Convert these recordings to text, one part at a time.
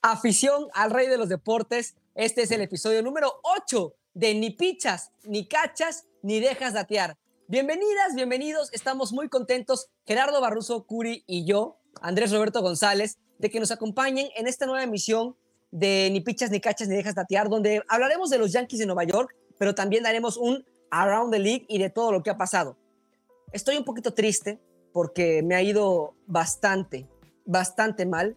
Afición al rey de los deportes. Este es el episodio número 8 de Ni pichas, ni cachas, ni dejas datear. Bienvenidas, bienvenidos. Estamos muy contentos, Gerardo Barroso Curi y yo, Andrés Roberto González, de que nos acompañen en esta nueva emisión de Ni pichas, ni cachas, ni dejas datear, donde hablaremos de los Yankees de Nueva York, pero también daremos un Around the League y de todo lo que ha pasado. Estoy un poquito triste porque me ha ido bastante, bastante mal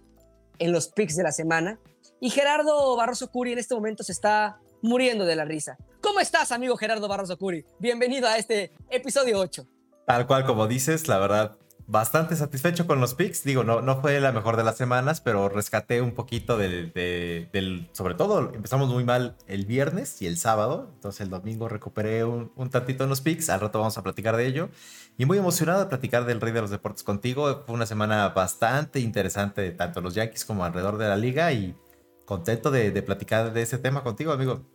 en los picks de la semana. Y Gerardo Barroso Curi en este momento se está muriendo de la risa. ¿Cómo estás, amigo Gerardo Barroso Curi? Bienvenido a este episodio 8. Tal cual como dices, la verdad, bastante satisfecho con los picks. Digo, no, no fue la mejor de las semanas, pero rescaté un poquito del, de- del- Sobre todo, empezamos muy mal el viernes y el sábado. Entonces el domingo recuperé un, un tantito en los picks. Al rato vamos a platicar de ello. Y muy emocionado de platicar del Rey de los Deportes contigo. Fue una semana bastante interesante, tanto los Yankees como alrededor de la liga. Y contento de, de platicar de ese tema contigo, amigo.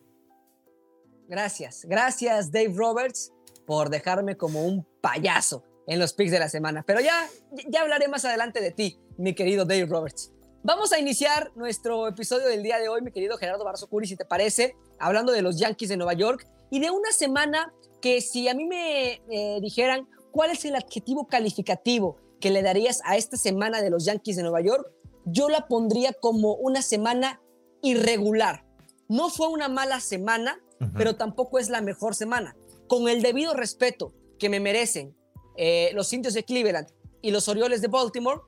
Gracias, gracias Dave Roberts por dejarme como un payaso en los picks de la semana. Pero ya, ya hablaré más adelante de ti, mi querido Dave Roberts. Vamos a iniciar nuestro episodio del día de hoy, mi querido Gerardo Barroso Curi, si te parece, hablando de los Yankees de Nueva York y de una semana que si a mí me eh, dijeran cuál es el adjetivo calificativo que le darías a esta semana de los Yankees de Nueva York, yo la pondría como una semana irregular. No fue una mala semana, Ujú. pero tampoco es la mejor semana. Con el debido respeto que me merecen eh, los indios de Cleveland y los Orioles de Baltimore,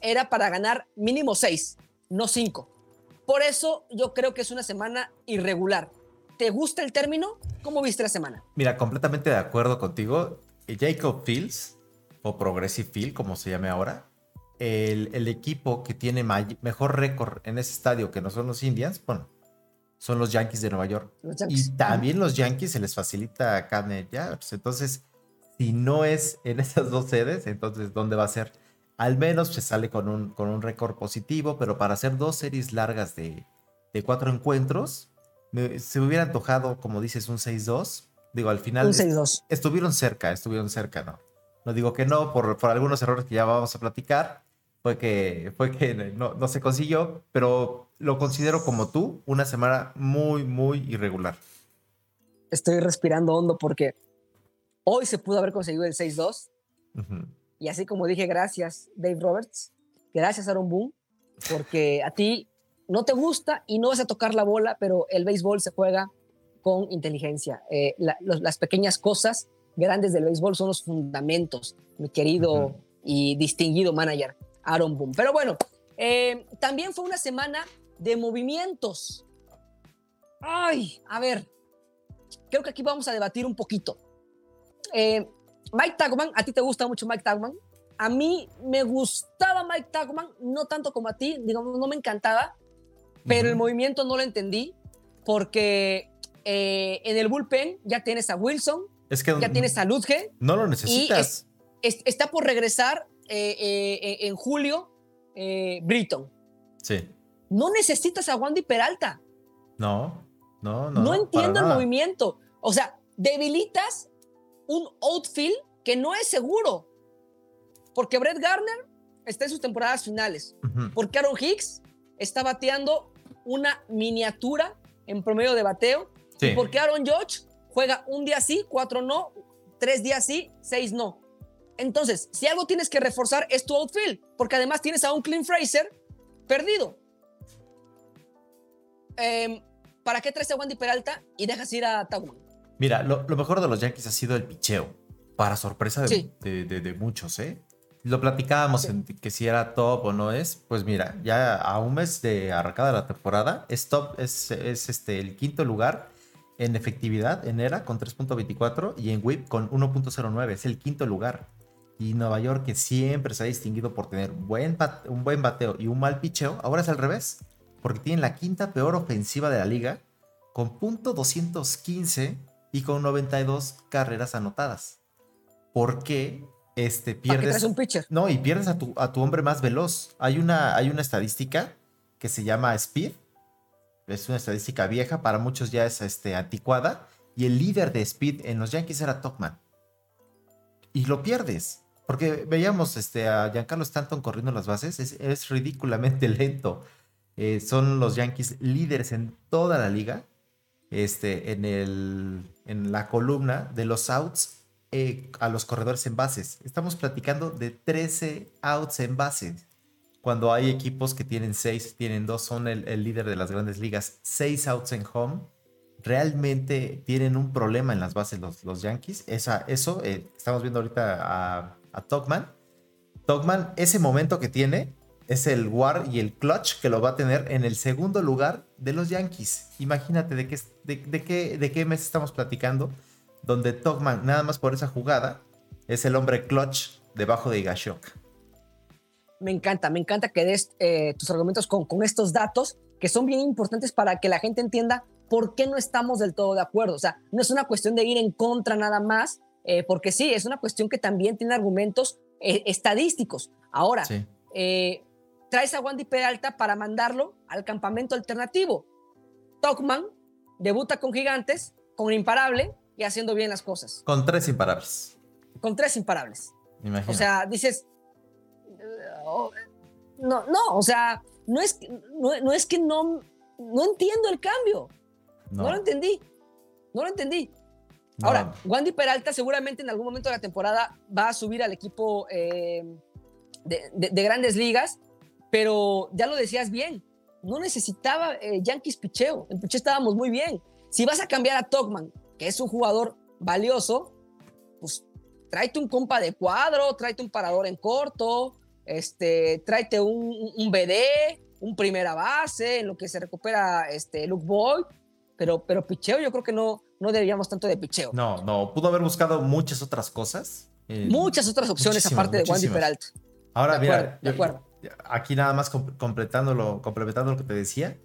era para ganar mínimo seis, no cinco. Por eso yo creo que es una semana irregular. ¿Te gusta el término? ¿Cómo viste la semana? Mira, completamente de acuerdo contigo. Jacob Fields, o Progressive Field, como se llame ahora, el, el equipo que tiene mejor récord en ese estadio que no son los Indians, bueno, son los Yankees de Nueva York. Los. Y también los Yankees se les facilita Canet Yards. Entonces, si no es en esas dos sedes, entonces, ¿dónde va a ser? Al menos se sale con un, con un récord positivo, pero para hacer dos series largas de, de cuatro encuentros, me- se me hubiera antojado, como dices, un 6-2. Digo, al final Un est- 6-2. estuvieron cerca, estuvieron cerca, ¿no? No digo que no, por, por algunos errores que ya vamos a platicar, fue que, fue que no, no se consiguió, pero lo considero como tú una semana muy, muy irregular. Estoy respirando hondo porque hoy se pudo haber conseguido el 6-2. Ujú. Y así como dije, gracias Dave Roberts, gracias Aaron Boone, porque a ti no te gusta y no vas a tocar la bola, pero el béisbol se juega con inteligencia. Eh, la- los- las pequeñas cosas grandes del béisbol son los fundamentos, mi querido Ujú. y distinguido manager Aaron Boone. Pero bueno, eh, también fue una semana de movimientos. Ay, a ver, creo que aquí vamos a debatir un poquito. Eh, Mike Tagman, a ti te gusta mucho Mike Tagman. A mí me gustaba Mike Tagman, no tanto como a ti, digamos, no me encantaba, pero el Ujú. movimiento no lo entendí porque eh, en el bullpen ya tienes a Wilson, Es que ya tienes a Ludge, no lo necesitas. es- está por regresar eh, eh, eh, en julio Britton. Sí. No necesitas a Wandy Peralta. No, no, no. No, entiendo el nada. movimiento. O sea, debilitas un outfield que no es seguro. Porque Brett Garner está en sus temporadas finales. Porque Aaron Hicks está bateando una miniatura en promedio de bateo. Sí. Y porque Aaron Judge juega un día sí, cuatro no, tres días sí, seis no. Entonces, si algo tienes que reforzar es tu outfield. Porque además tienes a un Clint Fraser perdido. Em, ¿Para qué traes a Wandy Peralta y dejas ir a Tauman? Mira, lo, lo mejor de los Yankees ha sido el picheo. Para sorpresa de, Sí. de- de- de muchos, ¿eh? Lo platicábamos Sí. en que si era top o no es. Pues mira, ya a un mes de arrancada la temporada, es top, es, es este, el quinto lugar en efectividad en ERA con 3.24 y en WHIP con 1.09. Es el quinto lugar. Y Nueva York, que siempre se ha distinguido por tener buen un buen bateo y un mal picheo, ahora es al revés. Porque tienen la quinta peor ofensiva de la liga con punto .215 y con 92 carreras anotadas. ¿Por qué este, ¿Para qué pierdes? un pitcher? No, y pierdes a tu, a tu hombre más veloz. Hay una, hay una estadística que se llama Speed. Es una estadística vieja, para muchos ya es este, anticuada. Y el líder de Speed en los Yankees era Topman. y lo pierdes. Porque veíamos este, a Giancarlo Stanton corriendo las bases, es, es ridículamente lento. Eh, son los Yankees líderes en toda la liga. Este, en, el, en la columna de los outs eh, a los corredores en bases. Estamos platicando de 13 outs en bases. Cuando hay equipos que tienen 6, tienen 2, son el, el, líder de las grandes ligas. 6 outs en home. Realmente tienen un problema en las bases los, los Yankees. Esa, eso, eh, estamos viendo ahorita a, a Togman. Togman, ese momento que tiene, es el war y el clutch que lo va a tener en el segundo lugar de los Yankees. Imagínate de qué, de, de qué, de qué mes estamos platicando, donde Togman, nada más por esa jugada, es el hombre clutch debajo de Igashok. Me encanta, me encanta que des eh, tus argumentos con, con estos datos que son bien importantes para que la gente entienda por qué no estamos del todo de acuerdo. O sea, no es una cuestión de ir en contra nada más, eh, porque sí, es una cuestión que también tiene argumentos eh, estadísticos. Ahora, sí. eh, traes a Wandy Peralta para mandarlo al campamento alternativo. Tokman debuta con Gigantes, con Imparable y haciendo bien las cosas. Con tres imparables. Con tres imparables. Imagina. O sea, dices, no, no, o sea, no es, no, no es que no, no entiendo el cambio. No. no lo entendí. No lo entendí. No. Ahora, Wandy Peralta seguramente en algún momento de la temporada va a subir al equipo eh, de, de, de, grandes ligas, pero ya lo decías bien, no necesitaba eh, Yankees picheo, en picheo estábamos muy bien. Si vas a cambiar a Togman, que es un jugador valioso, pues tráete un compa de cuadro, tráete un parador en corto, este, tráete un, un BD, un primera base, en lo que se recupera este, Luke Boyd, pero, pero picheo yo creo que no, no deberíamos tanto de picheo. No, no, pudo haber buscado muchas otras cosas. Eh, muchas otras opciones aparte de Wandy Peralta. Ahora, de mira, acuerdo, de acuerdo. Aquí nada más completándolo, complementando lo que te decía.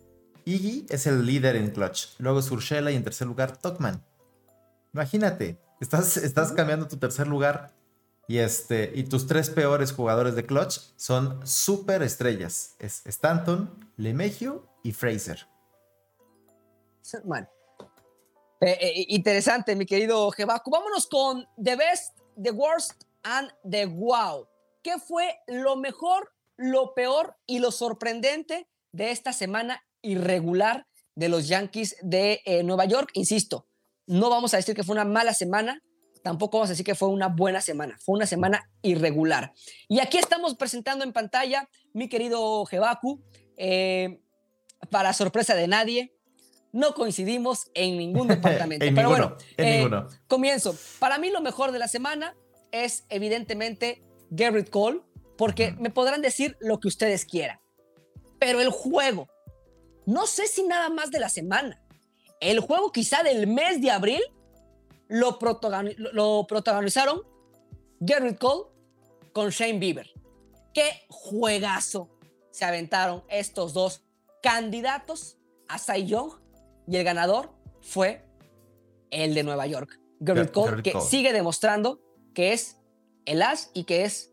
Iggy es el líder en clutch. Luego es Urshela y en tercer lugar Tokman. Imagínate, estás, estás cambiando tu tercer lugar y, este, y tus tres peores jugadores de clutch son super estrellas. Es Stanton, Lemegio y Fraser. Eh, eh, interesante, mi querido Jebaku. Vámonos con The Best, The Worst and The Wow. ¿Qué fue lo mejor, lo peor y lo sorprendente de esta semana irregular de los Yankees de eh, Nueva York? Insisto, no vamos a decir que fue una mala semana, tampoco vamos a decir que fue una buena semana, fue una semana irregular. Y aquí estamos presentando en pantalla, mi querido Jebaku, eh, para sorpresa de nadie, no coincidimos en ningún departamento. en Pero ninguno, bueno, en eh, ninguno. comienzo. Para mí lo mejor de la semana es evidentemente Garrett Cole, porque me podrán decir lo que ustedes quieran. Pero el juego, no sé si nada más de la semana, el juego quizá del mes de abril lo, protagoniz lo protagonizaron Garrett Cole con Shane Bieber. Qué juegazo se aventaron estos dos candidatos a Cy Young y el ganador fue el de Nueva York, Garrett Cole, que Cole. sigue demostrando que es el as y que es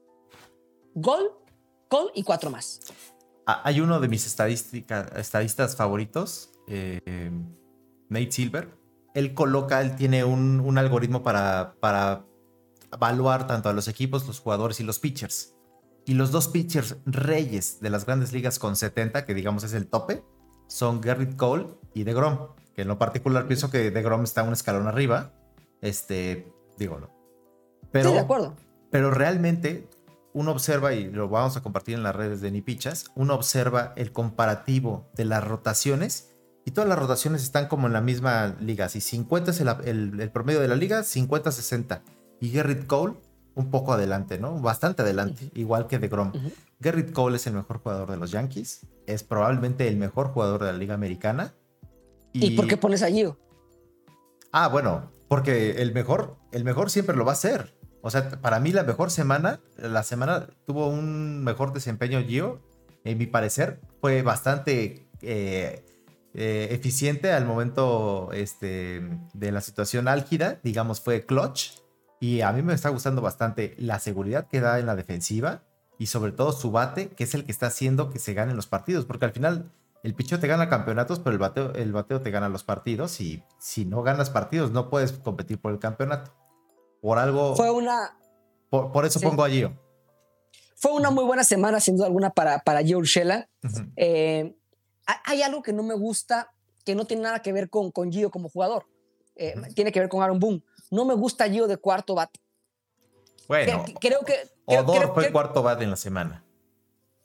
gol, gol y cuatro más. Hay uno de mis estadistas favoritos, eh, Nate Silver. Él coloca, él tiene un, un algoritmo para, para evaluar tanto a los equipos, los jugadores y los pitchers. Y los dos pitchers reyes de las grandes ligas con 70, que digamos es el tope, son Garrett Cole y DeGrom, que en lo particular pienso que DeGrom está un escalón arriba. Este, digo, no. Pero, sí, de acuerdo. Pero realmente uno observa, y lo vamos a compartir en las redes de Nipichas, uno observa el comparativo de las rotaciones y todas las rotaciones están como en la misma liga. Si 50 es el, el, el promedio de la liga, 50-60. Y Garrett Cole un poco adelante, ¿no? Bastante adelante, uh -huh. igual que DeGrom. Uh -huh. Garrett Cole es el mejor jugador de los Yankees, es probablemente el mejor jugador de la Liga Americana. ¿Y, ¿Y por qué pones a Gio? Ah, bueno, porque el mejor, el mejor siempre lo va a ser. O sea, para mí la mejor semana, la semana tuvo un mejor desempeño Gio, en mi parecer, fue bastante eh, eh, eficiente al momento este, de la situación álgida, digamos, fue clutch. Y a mí me está gustando bastante la seguridad que da en la defensiva y sobre todo su bate, que es el que está haciendo que se ganen los partidos, porque al final el picheo te gana campeonatos, pero el bateo, el bateo te gana los partidos y si no ganas partidos no puedes competir por el campeonato. Por algo... Fue una, Por, por eso Sí. pongo a Gio. Fue una muy buena semana, sin duda alguna, para, para Gio Urshela. Ujú. Eh, ha- hay algo que no me gusta, que no tiene nada que ver con, con Gio como jugador. Eh. Tiene que ver con Aaron Boone. No me gusta Gio de cuarto bat. Bueno, Que- creo que... Odor creo- fue creo- cuarto bat en la semana.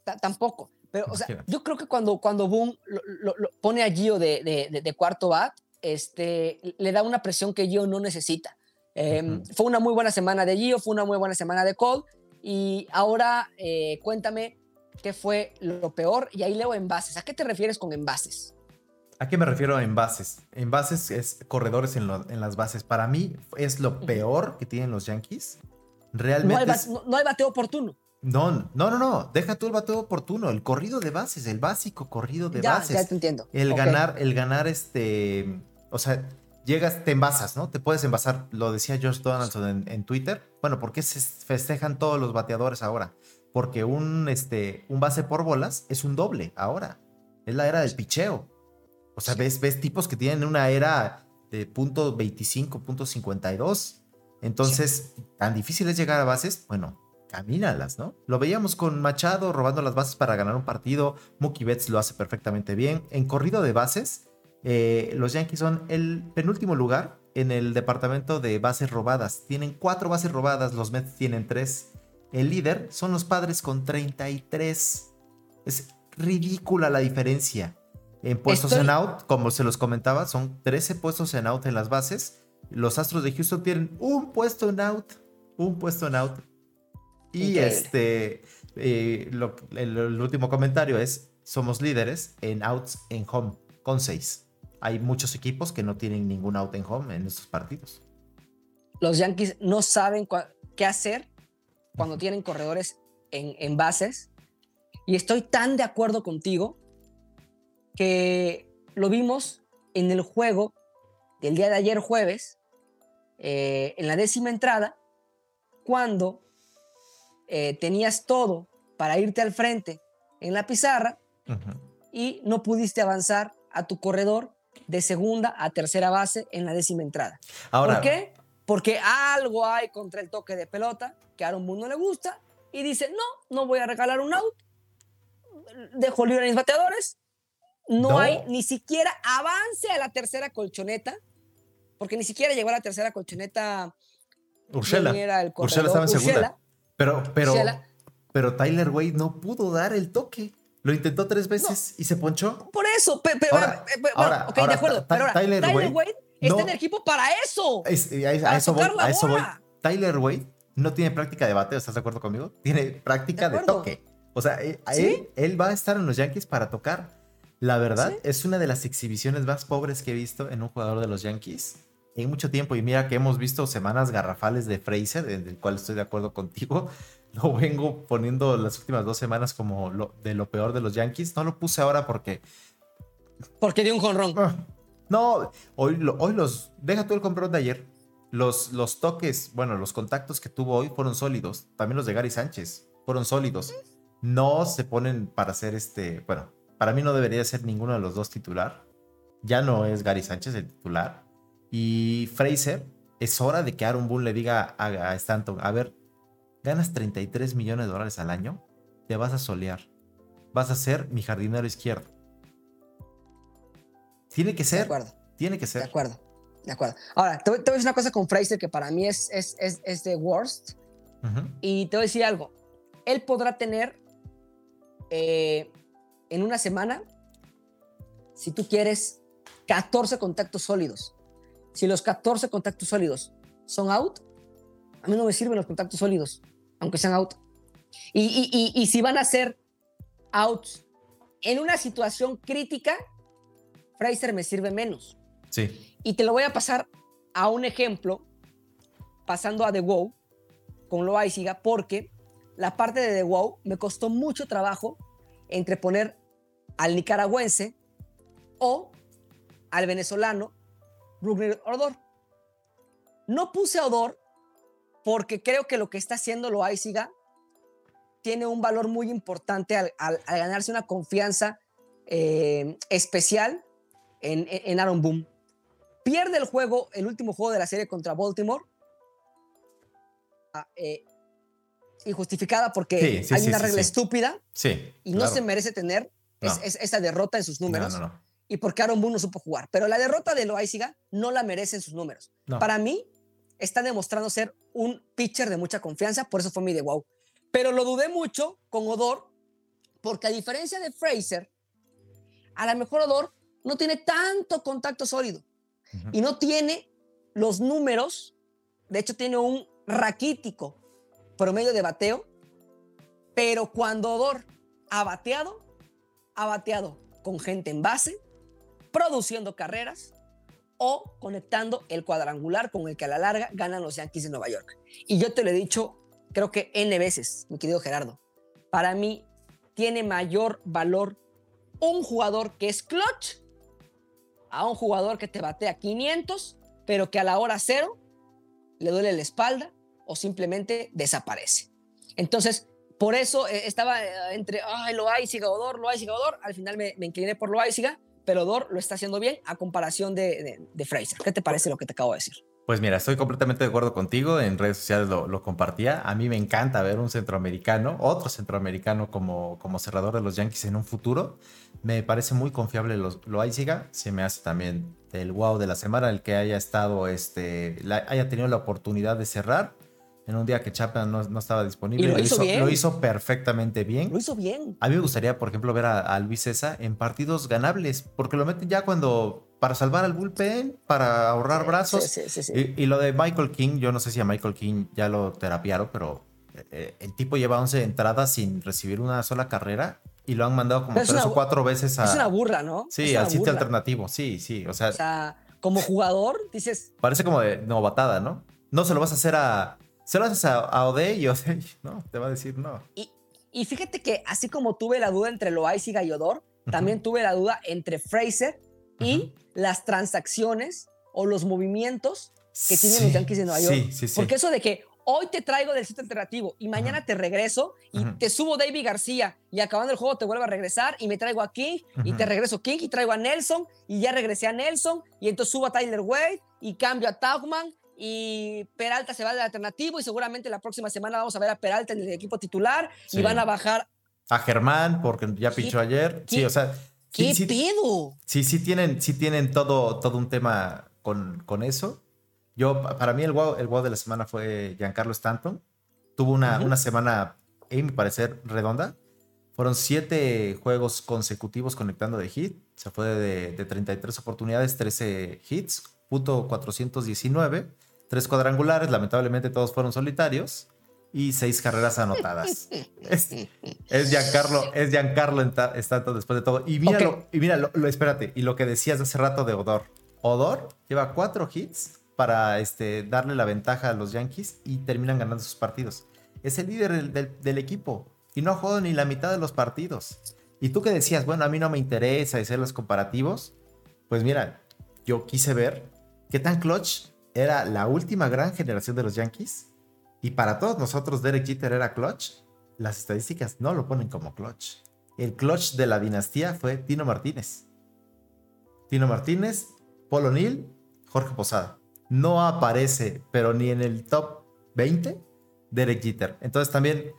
ta- tampoco. Pero, o sea, yo creo que cuando, cuando Boone lo, lo- lo pone a Gio de, de- de- de cuarto bat, este, le da una presión que Gio no necesita. Eh, Ujú. Fue una muy buena semana de Gio, fue una muy buena semana de Cole. Y ahora eh, cuéntame qué fue lo peor. Y ahí leo envases. ¿A qué te refieres con envases? ¿A qué me refiero en bases? En bases es corredores en, lo- en las bases. Para mí es lo peor que tienen los Yankees. No Realmente hay, ba- es- no- no hay bateo oportuno. No, no, no, no. Deja tú el bateo oportuno. El corrido de bases, el básico corrido de Ya, bases. ya te entiendo. El ganar, el ganar este. O sea, llegas, te envasas, ¿no? Te puedes envasar. Lo decía Josh Donaldson en, en Twitter. Bueno, ¿por qué se festejan todos los bateadores ahora? Porque un, este, un base por bolas es un doble ahora. Es la era del picheo. O sea, ves, ves tipos que tienen una era de punto 25, punto 52. Entonces, tan difícil es llegar a bases. Bueno, camínalas, ¿no? Lo veíamos con Machado robando las bases para ganar un partido. Mookie Betts lo hace perfectamente bien. En corrido de bases, eh, los Yankees son el penúltimo lugar en el departamento de bases robadas. Tienen cuatro bases robadas, los Mets tienen tres. El líder son los padres con 33. Es ridícula la diferencia. En puestos Estoy- en out, como se los comentaba, son 13 puestos en out en las bases. Los Astros de Houston tienen un puesto en out. Un puesto en out. Y Increíble. este, eh, lo- el, el último comentario es, somos líderes en outs en home, con 6. Hay muchos equipos que no tienen ningún out en home en estos partidos. Los Yankees no saben qué hacer cuando tienen corredores en, en bases. Y estoy tan de acuerdo contigo que lo vimos en el juego del día de ayer jueves, eh, en la décima entrada, cuando eh, tenías todo para irte al frente en la pizarra y no pudiste avanzar a tu corredor de segunda a tercera base en la décima entrada. Ahora, ¿Por qué? Porque algo hay contra el toque de pelota que a Aaron Boone no le gusta y dice, no, no voy a regalar un out, dejo libre a mis bateadores, no, No. hay ni siquiera avance a la tercera colchoneta, porque ni siquiera llegó a la tercera colchoneta. Urshela. ¿quién era el Urshela corredor? estaba en segunda. Pero, pero, pero Tyler Wade no pudo dar el toque. Lo intentó tres veces y se ponchó. Por eso, pe- pe- Ahora- pe- bueno, ahora- ok, ahora, de acuerdo. Pero ahora, Tyler Tyler, Wade está no- en el equipo para eso. Es- a, a Para eso voy, a eso voy. Tyler Wade no tiene práctica de bateo, ¿estás de acuerdo conmigo? Tiene práctica De de, toque. O sea, eh, a ¿Sí? él, él va a estar en los Yankees para tocar. La verdad, Sí. es una de las exhibiciones más pobres que he visto en un jugador de los Yankees en mucho tiempo. Y mira que hemos visto semanas garrafales de Fraser, en el cual estoy de acuerdo contigo. Lo vengo poniendo las últimas dos semanas como lo- de lo peor de los Yankees. No lo puse ahora porque Porque dio un jonrón. Ah, No, hoy, hoy los. Deja tú el comprón de ayer. Los, los toques, bueno, los contactos que tuvo hoy fueron sólidos. También los de Gary Sánchez fueron sólidos. No se ponen para hacer este. Bueno, para mí no debería ser ninguno de los dos titular. Ya no es Gary Sánchez el titular. Y Fraser, es hora de que Aaron Boone le diga a, a Stanton: A ver, ganas 33 millones de dólares al año, te vas a solear. Vas a ser mi jardinero izquierdo. Tiene que De ser. acuerdo. Tiene que De ser. acuerdo, de acuerdo. Ahora, te, voy- te voy a decir una cosa con Fraser que para mí es, es, es, es de worst. Y te voy a decir algo. Él podrá tener eh, en una semana, si tú quieres, 14 contactos sólidos. Si los 14 contactos sólidos son out, a mí no me sirven los contactos sólidos, aunque sean out. Y, y- y- y si van a ser outs en una situación crítica, Fraser me sirve menos. Sí. Y te lo voy a pasar a un ejemplo, pasando a The Wow con Loaiziga, porque la parte de The Wow me costó mucho trabajo entre poner al nicaragüense o al venezolano Brugner Odor. No puse a Odor porque creo que lo que está haciendo Loaiziga tiene un valor muy importante al, al- al ganarse una confianza eh, especial en, en- Aaron Boone. Pierde el juego, el último juego de la serie contra Baltimore. Ah, eh, injustificada porque Sí, sí, hay sí, una regla estúpida Sí. y no claro. se merece tener es- No. es- esa derrota en sus números. No. Y porque Aaron Boone no supo jugar. Pero la derrota de Loaiziga no la merece en sus números. Para mí, está demostrando ser un pitcher de mucha confianza, por eso fue mi de wow. Pero lo dudé mucho con Odor, porque a diferencia de Fraser, a lo mejor Odor no tiene tanto contacto sólido y no tiene los números. De hecho, tiene un raquítico promedio de bateo, pero cuando Odor ha bateado, ha bateado con gente en base, produciendo carreras o conectando el cuadrangular con el que a la larga ganan los Yankees de Nueva York. Y yo te lo he dicho, creo que N veces, mi querido Gerardo. Para mí tiene mayor valor un jugador que es clutch a un jugador que te batea 500, pero que a la hora cero le duele la espalda o simplemente desaparece. Entonces, por eso eh, estaba eh, entre ay, Loaiziga, Odor, Loaiziga, Odor. Al final me, incliné por Loaiziga, pero Odor lo está haciendo bien a comparación de, de, Fraser. ¿Qué te parece lo que te acabo de decir? Pues mira, estoy completamente de acuerdo contigo. En redes sociales lo, lo compartía. A mí me encanta ver un centroamericano, otro centroamericano como, como cerrador de los Yankees en un futuro. Me parece muy confiable lo, Loaiziga. Se me hace también el wow de la semana el que haya estado, este, la- haya tenido la oportunidad de cerrar en un día que Chapman no, no estaba disponible. Y lo hizo bien. lo hizo perfectamente bien. Lo hizo bien. A mí me gustaría, por ejemplo, ver a, a Luis César en partidos ganables, porque lo meten ya cuando para salvar al bullpen, para ahorrar brazos. Sí, sí, sí, sí. Y, y lo de Michael King, yo no sé si a Michael King ya lo terapiaron, pero eh, el tipo lleva 11 entradas sin recibir una sola carrera y lo han mandado como Pero tres una- o cuatro veces a, Es una burla, ¿no? sí, al sitio alternativo. Sí, sí. O sea, O sea, como jugador, dices, parece como de novatada, ¿no? No se lo vas a hacer a. Se lo haces a, a Ode y Ode, no, te va a decir no. Y, y fíjate que así como tuve la duda entre Loaiziga y Odor, también tuve la duda entre Fraser y las transacciones o los movimientos que tienen los Sí, Yankees de Nueva York. Sí, sí, sí. Porque eso de que hoy te traigo del sitio alternativo y mañana te regreso y Ujú. te subo David García y acabando el juego te vuelvo a regresar y me traigo a King y Ujú. te regreso King y traigo a Nelson y ya regresé a Nelson y entonces subo a Tyler Wade y cambio a Tauchman y Peralta se va del alternativo y seguramente la próxima semana vamos a ver a Peralta en el equipo titular Sí. y van a bajar. A Germán, porque ya ¿Qué- pichó ayer. Sí, o sea. ¿Qué sí, pedo? Sí, sí tienen, sí tienen todo, todo un tema con, con eso. Yo, pa- para mí, el wow, el wow de la semana fue Giancarlo Stanton. Tuvo una, Ujú. una semana, a mi parecer, redonda. Fueron siete juegos consecutivos conectando de hit. Se fue de, de 33 oportunidades, 13 hits, punto 419, tres cuadrangulares, lamentablemente todos fueron solitarios, y seis carreras anotadas. es, es Giancarlo, es Giancarlo Enta- Stanton después de todo. Y míralo, y mira, lo, lo- espérate, y lo que decías hace rato de Odor. Odor lleva cuatro hits para este, darle la ventaja a los Yankees y terminan ganando sus partidos. Es el líder del, del- del equipo y no ha jugado ni la mitad de los partidos. Y tú que decías, bueno, a mí no me interesa hacer los comparativos, pues mira, yo quise ver qué tan clutch era la última gran generación de los Yankees. Y para todos nosotros, Derek Jeter era clutch. Las estadísticas no lo ponen como clutch. El clutch de la dinastía fue Tino Martínez. Tino Martínez, Paul O'Neill, Jorge Posada. No aparece, pero ni en el top 20, Derek Jeter. Entonces también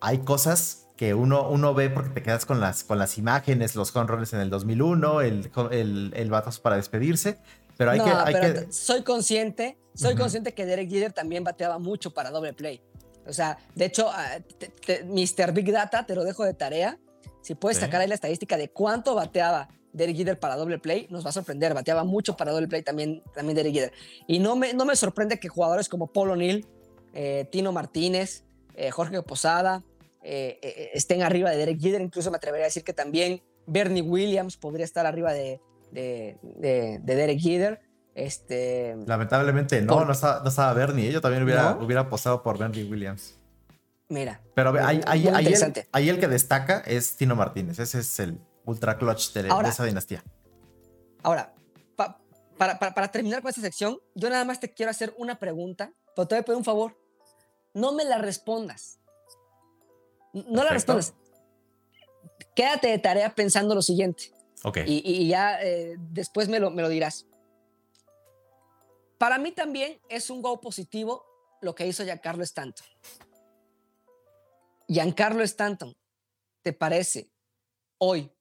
hay cosas que uno, uno ve porque te quedas con las, con las imágenes, los honrones en el 2001, el, el, el batazo para despedirse. Pero hay no, que... Hay pero que soy consciente, soy consciente que Derek Jeter también bateaba mucho para doble play. O sea, de hecho, ah, te- te- Mr. Big Data, te lo dejo de tarea. Si puedes Sí. sacar ahí la estadística de cuánto bateaba Derek Jeter para doble play, nos va a sorprender. Bateaba mucho para doble play también, también Derek Jeter. Y no me, no me sorprende que jugadores como Paul O'Neill, eh, Tino Martínez, eh, Jorge Posada eh, estén arriba de Derek Jeter. Incluso me atrevería a decir que también Bernie Williams podría estar arriba de, de, de- de Derek Jeter. Este, Lamentablemente no, Por- no estaba, no estaba Bernie. Yo también hubiera, ¿No? hubiera apostado por Bernie Williams. mira, Pero ahí, ahí- ahí el, ahí el que destaca es Tino Martínez. Ese es el ultra clutch de, esa dinastía. ahora, pa- para, para- para terminar con esta sección, yo nada más te quiero hacer una pregunta, pero te voy a pedir un favor. No me la respondas. No la respondas. Quédate de tarea pensando lo siguiente. Y, y ya eh, después me lo, me lo dirás. Para mí también es un go positivo lo que hizo Giancarlo Stanton. Giancarlo Stanton te parece hoy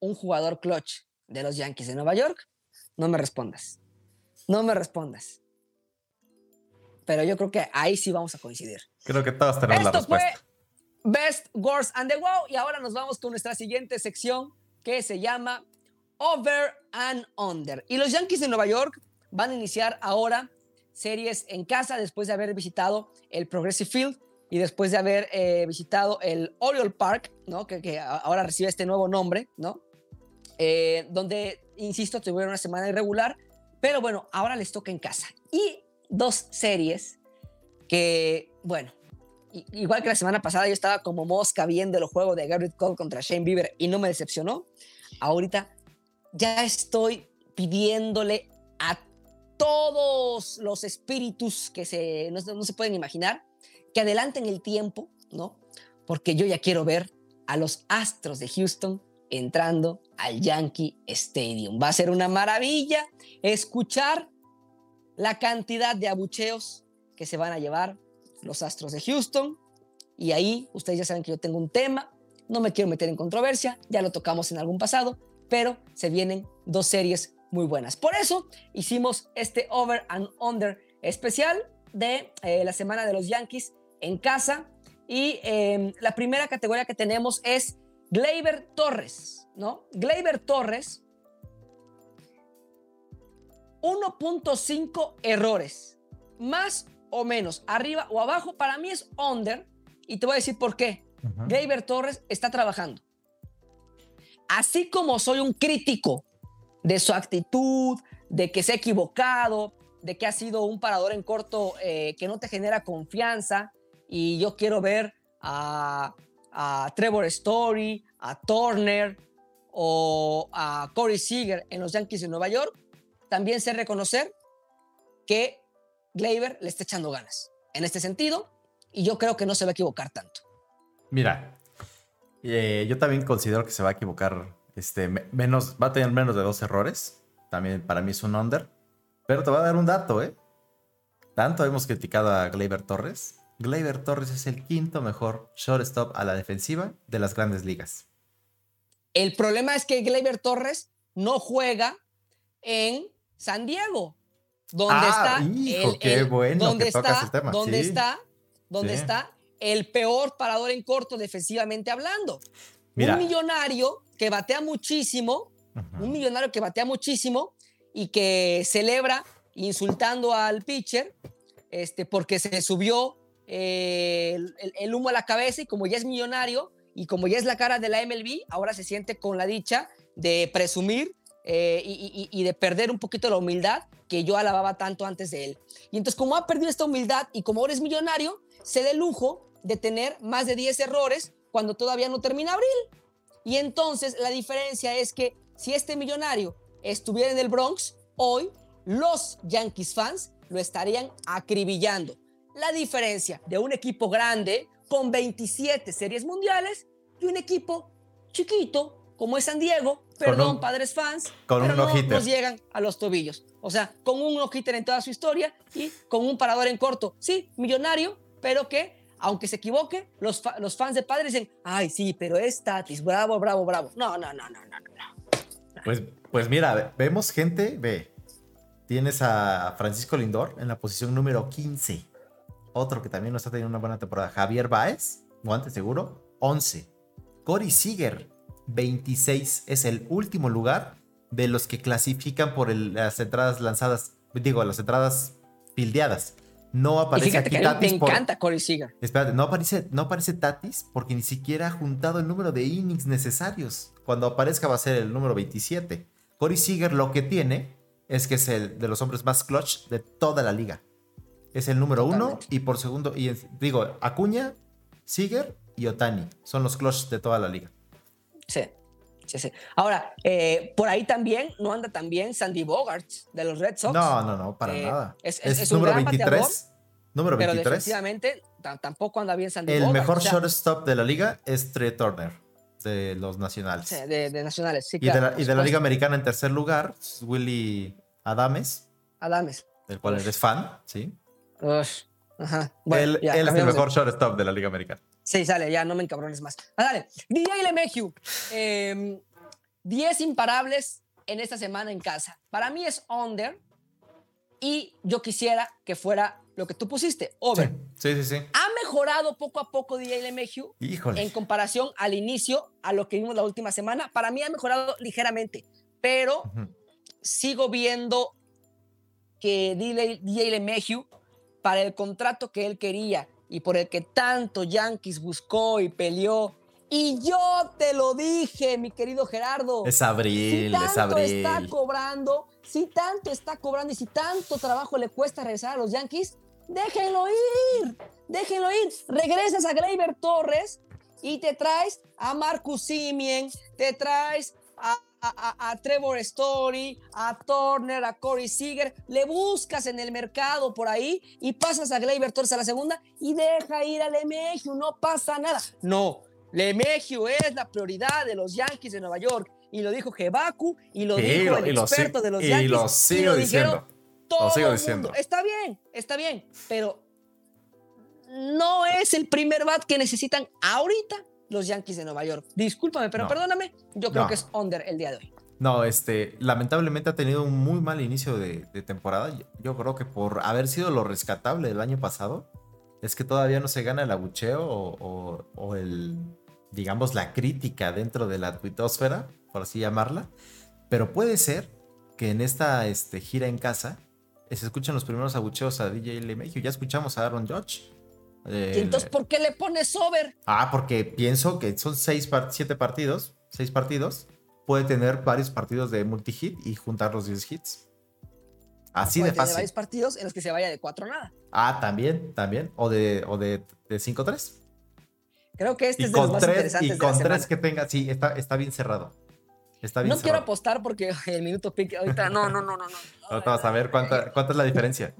un jugador clutch de los Yankees de Nueva York, no me respondas. No me respondas. Pero yo creo que ahí sí vamos a coincidir. Creo que todos tenemos la Esto fue respuesta. Best Worst and the Wow. Y ahora nos vamos con nuestra siguiente sección que se llama Over and Under. Y los Yankees de Nueva York van a iniciar ahora series en casa después de haber visitado el Progressive Field y después de haber eh, visitado el Oriole Park, ¿no? que, que ahora recibe este nuevo nombre, ¿no? Eh, donde, insisto, tuvieron una semana irregular, pero bueno, ahora les toca en casa. Y dos series que, bueno, igual que la semana pasada yo estaba como mosca viendo el juego de Garrett Cole contra Shane Bieber y no me decepcionó. Ahorita ya estoy pidiéndole a todos los espíritus que se, no, se- no se pueden imaginar que adelanten el tiempo, ¿no? Porque yo ya quiero ver a los Astros de Houston entrando al Yankee Stadium. Va a ser una maravilla escuchar la cantidad de abucheos que se van a llevar los Astros de Houston. Y ahí ustedes ya saben que yo tengo un tema, no me quiero meter en controversia, ya lo tocamos en algún pasado, pero se vienen dos series muy buenas. Por eso hicimos este over and under especial de eh, la semana de los Yankees en casa. Y eh, la primera categoría que tenemos es Gleyber Torres, ¿no? Gleyber Torres, 1.5 errores, más o menos, arriba o abajo, para mí es under, y te voy a decir por qué. Gleyber Torres está trabajando. Así como soy un crítico de su actitud, de que se ha equivocado, de que ha sido un parador en corto eh, que no te genera confianza, y yo quiero ver a, a Trevor Story, a Turner o a Corey Seager en los Yankees de Nueva York, también sé reconocer que Gleyber le está echando ganas en este sentido, y yo creo que no se va a equivocar tanto. Mira, eh, yo también considero que se va a equivocar. Este, me- menos, va a tener menos de dos errores. También para mí es un under. Pero te voy a dar un dato, ¿eh? Tanto hemos criticado a Gleyber Torres. Gleyber Torres es el quinto mejor shortstop a la defensiva de las grandes ligas. El problema es que Gleyber Torres no juega en San Diego, donde Ah, está hijo, qué bueno donde que tocas está, el tema, donde sí. está, donde Sí. está el peor parador en corto defensivamente hablando. Mira. Un millonario que batea muchísimo, un millonario que batea muchísimo y que celebra insultando al pitcher este, porque se subió eh, el, el- el humo a la cabeza y como ya es millonario y como ya es la cara de la MLB, ahora se siente con la dicha de presumir eh, y, de perder un poquito la humildad que yo alababa tanto antes de él. Y entonces como ha perdido esta humildad y como ahora es millonario, se da el lujo de tener más de 10 errores cuando todavía no termina abril. Y entonces la diferencia es que si este millonario estuviera en el Bronx, hoy los Yankees fans lo estarían acribillando. La diferencia de un equipo grande con 27 series mundiales y un equipo chiquito como es San Diego, perdón, un- padres fans, con pero un no nos llegan a los tobillos. O sea, con un no-hitter en toda su historia y con un parador en corto. Sí, millonario, pero que, aunque se equivoque, los, los fans de padres dicen, ay, sí, pero es Tatis, bravo, bravo, bravo. No, no, no, no, no, no. Pues, pues mira, ve- vemos gente, ve. Tienes a Francisco Lindor en la posición número 15. Otro que también no está teniendo una buena temporada. Javier Baez, guante seguro, 11. Corey Seager, 26. Es el último lugar de los que clasifican por el- las entradas lanzadas. Digo, las entradas fildeadas. No aparece aquí me Tatis por- encanta Corey Seager. Espérate, no aparece, no aparece Tatis porque ni siquiera ha juntado el número de innings necesarios. Cuando aparezca va a ser el número 27. Corey Seager lo que tiene es que es el de los hombres más clutch de toda la liga. Es el número uno y por segundo, y en- digo, Acuña, Seager y Otani son los clutch de toda la liga. Sí, sí, sí. Ahora, eh, por ahí también no anda también Sandy Bogart de los Red Sox. No, no, no, para Eh, nada. es- Es, es- es un número gran 23. bateador, número pero 23. defensivamente ta- tampoco anda bien Sandy El Bogart. mejor o sea, shortstop de la liga es Trey Turner de los nacionales. sí, de, de nacionales, sí, Y de, la, por y de la supuesto. Liga Americana en tercer lugar, Willy Adames, Adames. del cual Uf. él es fan, ¿sí? Ush, Ajá. Bueno, él ya, él es el mejor shortstop de la Liga Americana. Sí, sale, ya no me encabrones más. Ah, dale. DJ Lemeju. Eh, 10 imparables en esta semana en casa. Para mí es under y yo quisiera que fuera lo que tú pusiste, over. Sí, sí, sí. Ha mejorado poco a poco DJ Híjole. en comparación al inicio, a lo que vimos la última semana. Para mí ha mejorado ligeramente, pero sigo viendo que DJ, DJ LeMahieu, para el contrato que él quería y por el que tanto Yankees buscó y peleó, y yo te lo dije, mi querido Gerardo. Es si abril, es tanto abril. está cobrando, si tanto está cobrando y si tanto trabajo le cuesta regresar a los Yankees, déjenlo ir, déjenlo ir. Regresas a Gleyber Torres y te traes a Marcus Simien, te traes a, a- Trevor Story, a Turner, a Corey Seager, le buscas en el mercado por ahí y pasas a Gleyber Torres a la segunda y deja ir a Lemegio, no pasa nada. No, Lemegio es la prioridad de los Yankees de Nueva York y lo dijo Jebaku y lo Sí, dijo el y lo experto de los y Yankees lo sigo lo diciendo. todo sigo el diciendo. mundo. Está bien, está bien, pero no es el primer bat que necesitan ahorita los Yankees de Nueva York. Discúlpame, pero No. perdóname, yo creo No. que es under el día de hoy. No, este, lamentablemente ha tenido un muy mal inicio de, de temporada. Yo, yo creo que por haber sido lo rescatable del año pasado, es que todavía no se gana el abucheo o, o- o el, digamos, la crítica dentro de la tuitosfera, por así llamarla. Pero puede ser que en esta este, gira en casa eh, se escuchen los primeros abucheos a DJ LeMahieu. Ya escuchamos a Aaron Judge. Y entonces, ¿por qué le pones over? Ah, porque pienso que son seis, siete partidos, seis partidos. Puede tener varios partidos de multi-hit y juntar los 10 hits. Así Puede de tener fácil. varios partidos en los que se vaya de 4 nada. Ah, también, también. O de, o de, de 5-3. Creo que este Y es de los más tres, interesantes y de con semana. tres que tenga, sí, está, está bien cerrado. Está bien No quiero cerrado. apostar porque el minuto pique ahorita. No, no, no, no. no. Ahorita vas a ver cuánta, cuánta es la diferencia.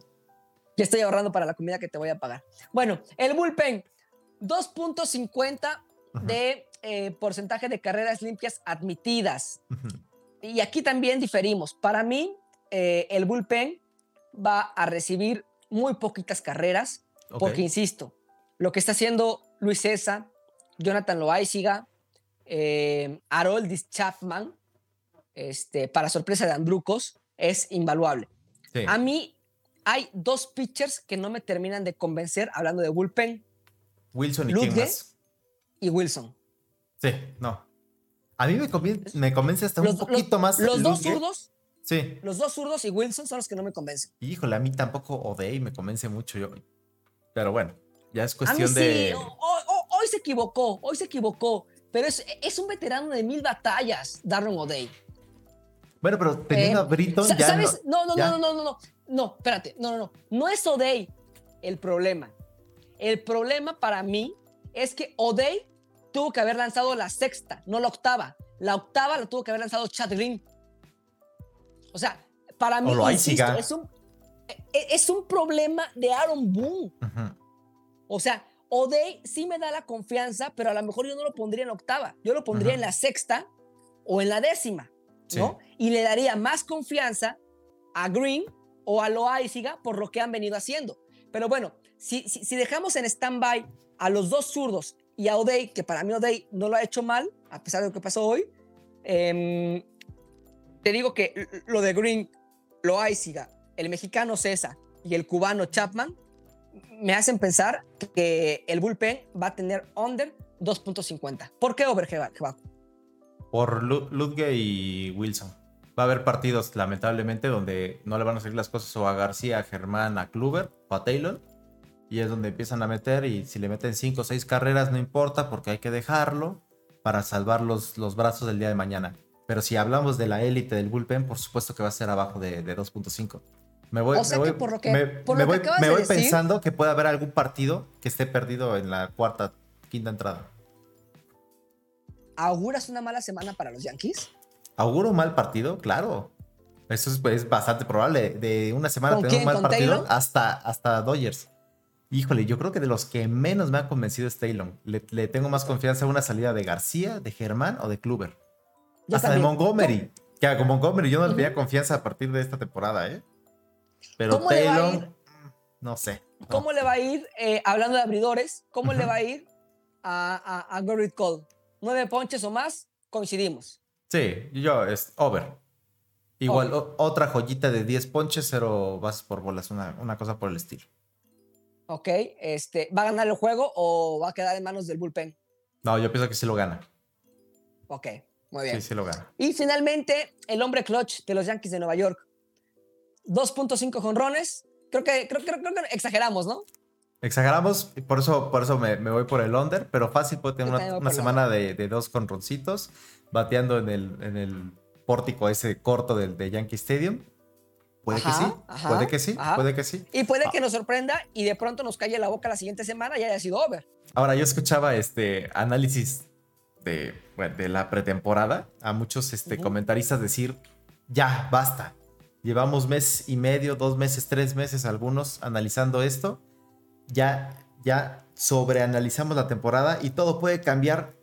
Ya estoy ahorrando para la comida que te voy a pagar. Bueno, el bullpen, 2.50 de eh, porcentaje de carreras limpias admitidas. Y aquí también diferimos. Para mí, eh, el bullpen va a recibir muy poquitas carreras, Ok. porque insisto, lo que está haciendo Luis César, Jonathan Loaiziga, eh, Haroldis Chapman, este, para sorpresa de Andrucos, es invaluable. Sí. A mí hay dos pitchers que no me terminan de convencer, hablando de bullpen, Wilson y quién más. y Wilson. Sí, no. A mí me, convien- me convence hasta Los, un poquito los- más. los dos Ludge. zurdos, Sí. los dos zurdos y Wilson son los que no me convencen. Híjole, a mí tampoco Odey me convence mucho. Yo. Pero bueno, ya es A mí cuestión sí, de. ho- ho- hoy se equivocó, hoy se equivocó, pero es, es un veterano de mil batallas, Darren O'Day. Bueno, pero teniendo Eh, a Britton ya. ¿Sabes? No, no, ya. no, no, no, no, no, espérate, no, no, no, no es O'Day el problema. El problema para mí es que O'Day tuvo que haber lanzado la sexta, no la octava. La octava la tuvo que haber lanzado Chad Green. O sea, para mí, insisto, es un, e- es un problema de Aaron Boone. O sea, O'Day sí me da la confianza, pero a lo mejor yo no lo pondría en octava. Yo lo pondría en la sexta o en la décima, ¿no? Y le daría más confianza a Green o a Loaiziga por lo que han venido haciendo. Pero bueno, si, si, dejamos en stand-by a los dos zurdos y a O'Day, que para mí O'Day no lo ha hecho mal, a pesar de lo que pasó hoy, em, te digo que lo de Green, Loaiziga, el mexicano César y el cubano Chapman me hacen pensar que el bullpen va a tener under 2.50. ¿Por qué over, Jebaco? Por Lu- Ludge y Wilson. Va a haber partidos, lamentablemente, donde no le van a salir las cosas o a García, a Germán, a Kluber o a Taylor. Y es donde empiezan a meter. Y si le meten 5 o 6 carreras, no importa, porque hay que dejarlo para salvar los, los brazos del día de mañana. Pero si hablamos de la élite del bullpen, por supuesto que va a ser abajo de, de 2.5. Me voy, O sea me que por lo que- me- por me lo que voy- me de voy decir- pensando que puede haber algún partido que esté perdido en la cuarta, quinta entrada. ¿Auguras una mala semana para los Yankees? ¿Auguro un mal partido? Claro. Eso es, es bastante probable. De una semana ¿Con tener un mal ¿Con partido Taylor? hasta, hasta Dodgers. Híjole, yo creo que de los que menos me ha convencido es Taylor. Le, le tengo más confianza a una salida de García, de Germán o de Kluber. Yo hasta también. de Montgomery. Que a Montgomery yo no le tenía confianza a partir de esta temporada, ¿eh? Pero ¿Cómo le va a Taylor, ir? no sé. no. ¿Cómo le va a ir, eh, hablando de abridores, cómo le va a ir a, a, a Gerrit Cole. Nueve ponches o más, coincidimos. Sí, yo es over. Igual, o- otra joyita de 10 ponches, cero bases por bolas, una, una cosa por el estilo. Ok, este, ¿va a ganar el juego o va a quedar en manos del bullpen? No, yo pienso que sí lo gana. Ok, muy bien. Sí, sí lo gana. Y finalmente, el hombre clutch de los Yankees de Nueva York. 2.5 jonrones. Creo que, creo, creo- creo que exageramos, ¿no? Exageramos, por eso, por eso me, me voy por el under, pero fácil puede tener una, una semana de, de dos conroncitos, bateando en el, en el pórtico ese corto del de Yankee Stadium. Puede Ajá, que sí, ajá, puede que sí, ajá. puede que sí. Y puede Ah. que nos sorprenda y de pronto nos calle la boca la siguiente semana y haya sido over. Ahora, yo escuchaba este análisis de, de la pretemporada a muchos este, Ujú. comentaristas decir, ya, basta. Llevamos mes y medio, dos meses, tres meses algunos analizando esto. Ya, ya sobreanalizamos la temporada y todo puede cambiar.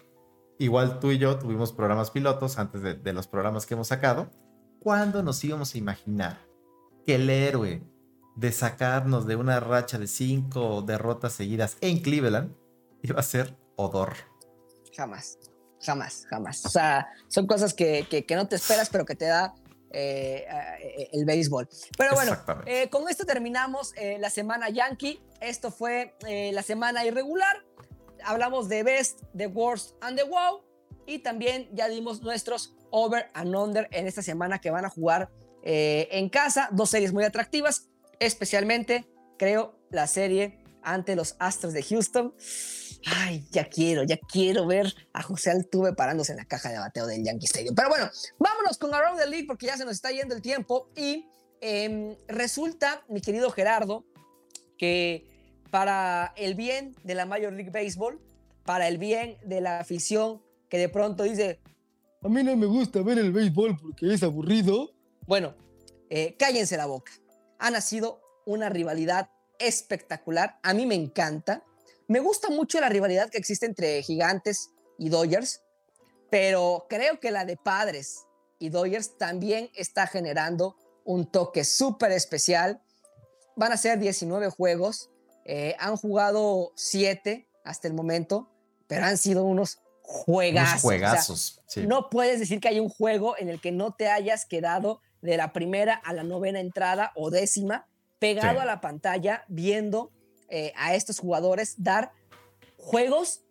Igual tú y yo tuvimos programas pilotos antes de, los programas que hemos sacado. ¿Cuándo nos íbamos a imaginar que el héroe de sacarnos de una racha de cinco derrotas seguidas en Cleveland iba a ser Odor. Jamás, jamás, jamás. O sea, son cosas que- que no te esperas, pero que te da eh, eh, el béisbol. Pero bueno, eh, con esto terminamos eh, la semana Yankee. Esto fue la semana irregular. Hablamos de Best, de Worst and the Wow. Y también ya dimos nuestros over and under en esta semana que van a jugar en casa. Dos series muy atractivas, especialmente, creo, la serie ante los Astros de Houston. Ay, ya quiero, ya quiero ver a José Altuve parándose en la caja de bateo del Yankee Stadium. Pero bueno, vámonos con Around the League porque ya se nos está yendo el tiempo y em, resulta, mi querido Gerardo, que para el bien de la Major League Baseball, para el bien de la afición que de pronto dice, a mí no me gusta ver el béisbol porque es aburrido. Bueno, eh, cállense la boca. Ha nacido una rivalidad espectacular. A mí me encanta. Me gusta mucho la rivalidad que existe entre Gigantes y Dodgers, pero creo que la de Padres y Dodgers también está generando un toque súper especial. Van a ser 19 juegos, eh, han jugado 7 hasta el momento, pero han sido unos juegazos. Unos O sea, juegazos. sí. no puedes decir que hay un juego en el que no te hayas quedado de la primera a la novena entrada o décima pegado Sí. a la pantalla viendo eh, a estos jugadores dar juegos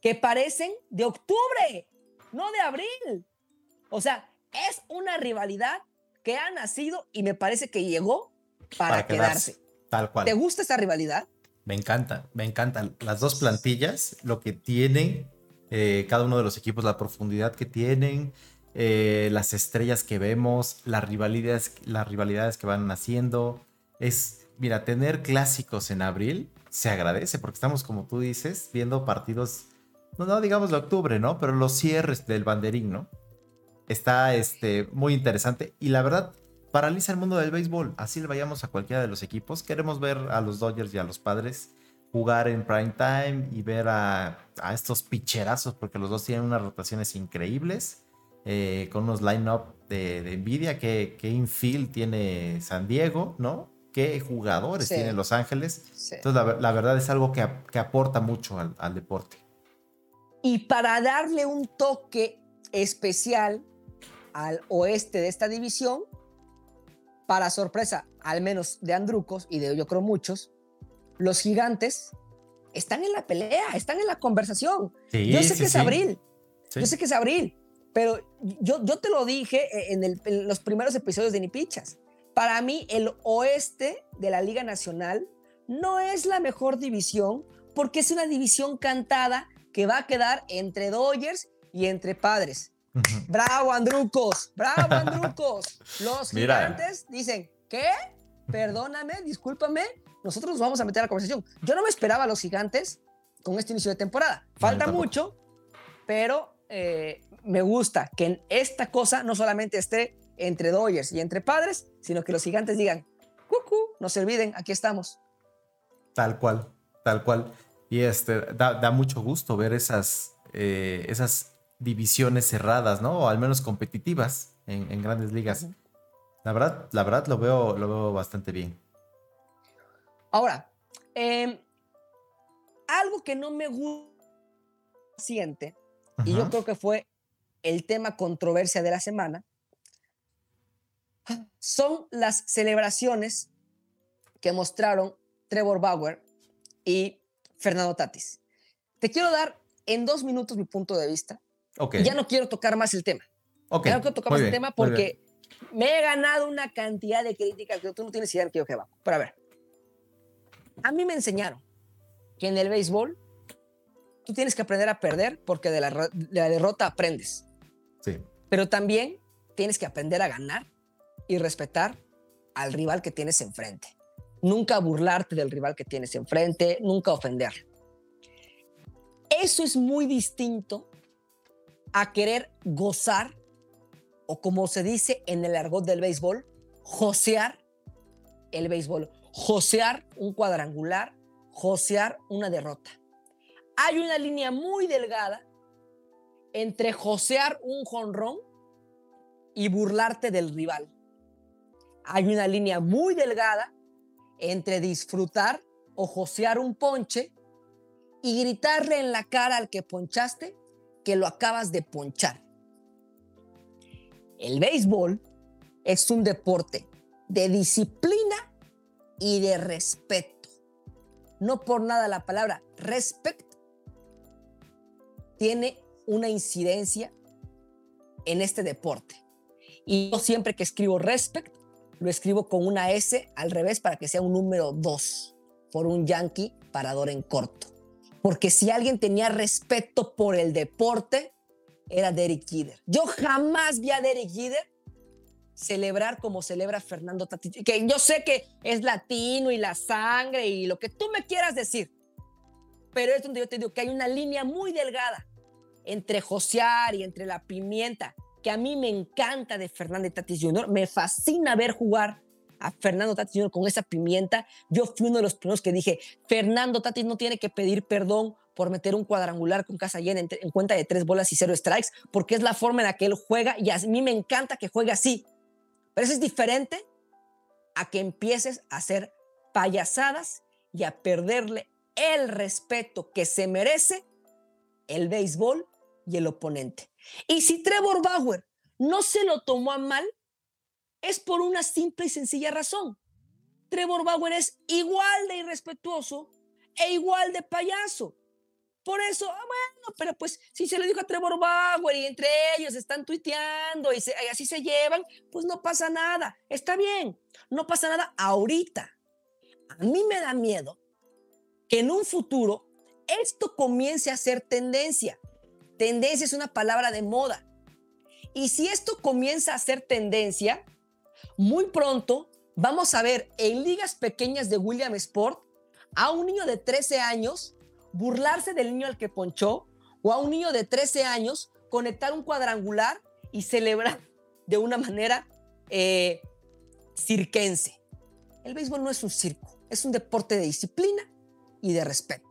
que parecen de octubre, no de abril. O sea, es una rivalidad que ha nacido y me parece que llegó para, quedarse. Tal cual. ¿Te gusta esta rivalidad? Me encanta, me encantan. Las dos plantillas, lo que tienen eh, cada uno de los equipos, la profundidad que tienen, eh, las estrellas que vemos, las rivalidades, las rivalidades que van haciendo. Es, mira, tener clásicos en abril se agradece porque estamos, como tú dices, viendo partidos, no, no digamos de octubre, ¿no? Pero los cierres del banderín, ¿no? Está este, muy interesante y la verdad paraliza el mundo del béisbol. Así le vayamos a cualquiera de los equipos. Queremos ver a los Dodgers y a los padres jugar en prime time y ver a, estos picherazos, porque los dos tienen unas rotaciones increíbles, eh, con unos line-up de, de Nvidia. ¿Qué, qué infield tiene San Diego, ¿no? ¿Qué jugadores Sí. tiene Los Ángeles? Sí. Entonces, la, ver- la verdad es algo que, que aporta mucho al, al deporte. Y para darle un toque especial al oeste de esta división, para sorpresa, al menos de Andrucos y de yo creo muchos, los gigantes están en la pelea, están en la conversación. Sí, yo sé sí, que es sí. abril, yo sé que es abril, pero yo, yo te lo dije en, el- en los primeros episodios de Ni Pichas. Para mí, el oeste de la Liga Nacional no es la mejor división porque es una división cantada que va a quedar entre Dodgers y entre Padres. Bravo, Andrucos, bravo, Andrucos. Los Mira. gigantes dicen, ¿qué? Perdóname, discúlpame, nosotros nos vamos a meter a la conversación. Yo no me esperaba a los gigantes con este inicio de temporada. Falta mucho, pero eh, me gusta que en esta cosa no solamente esté entre Dodgers y entre padres, sino que los gigantes digan, cucú, no se olviden, aquí estamos. Tal cual, tal cual. Y este, da, da mucho gusto ver esas, eh, esas divisiones cerradas, ¿no? O al menos competitivas en, en grandes ligas. La verdad, la verdad lo veo, lo veo bastante bien. Ahora, eh, algo que no me gusta siguiente, y yo creo que fue el tema controversia de la semana, son las celebraciones que mostraron Trevor Bauer y Fernando Tatis. Te quiero dar en dos minutos mi punto de vista. Ok. y Ya no quiero tocar más el tema. ok, Ya no quiero tocar muy más el bien, tema muy bien. porque me he ganado una cantidad de críticas que tú no tienes idea de qué yo que va. Pero a ver, a mí me enseñaron que en el béisbol tú tienes que aprender a perder porque de la, de la derrota aprendes. Sí. Pero también tienes que aprender a ganar y respetar al rival que tienes enfrente. Nunca burlarte del rival que tienes enfrente, nunca ofenderlo. Eso es muy distinto a querer gozar o como se dice en el argot del béisbol, josear el béisbol, josear un cuadrangular, josear una derrota. Hay una línea muy delgada entre josear un jonrón y burlarte del rival. Hay una línea muy delgada entre disfrutar o josear un ponche y gritarle en la cara al que ponchaste que lo acabas de ponchar. El béisbol es un deporte de disciplina y de respeto. No por nada la palabra respect tiene una incidencia en este deporte. Y yo siempre que escribo respect, lo escribo con una S al revés para que sea un número 2 por un yankee parador en corto. Porque si alguien tenía respeto por el deporte, era Derek Jeter. Yo jamás vi a Derek Jeter celebrar como celebra Fernando Tatis. Que yo sé que es latino y la sangre y lo que tú me quieras decir. Pero es donde yo te digo que hay una línea muy delgada entre josear y entre la pimienta, que a mí me encanta de Fernando Tatis Jr. Me fascina ver jugar a Fernando Tatis Jr. con esa pimienta. Yo fui uno de los primeros que dije, Fernando Tatis no tiene que pedir perdón por meter un cuadrangular con casa llena en, en cuenta de tres bolas y cero strikes, porque es la forma en la que él juega y a mí me encanta que juegue así. Pero eso es diferente a que empieces a hacer payasadas y a perderle el respeto que se merece el béisbol y el oponente. Y si Trevor Bauer no se lo tomó a mal, es por una simple y sencilla razón. Trevor Bauer es igual de irrespetuoso e igual de payaso. Por eso, ah, bueno, pero pues si se lo dijo a Trevor Bauer y entre ellos están tuiteando y, y así se llevan, pues no pasa nada. Está bien, no pasa nada ahorita. A mí me da miedo que en un futuro esto comience a ser tendencia. Tendencia es una palabra de moda. Y si esto comienza a ser tendencia, muy pronto vamos a ver en ligas pequeñas de William Sport a un niño de 13 años burlarse del niño al que ponchó o a un niño de 13 años conectar un cuadrangular y celebrar de una manera eh, cirquense. El béisbol no es un circo, es un deporte de disciplina y de respeto.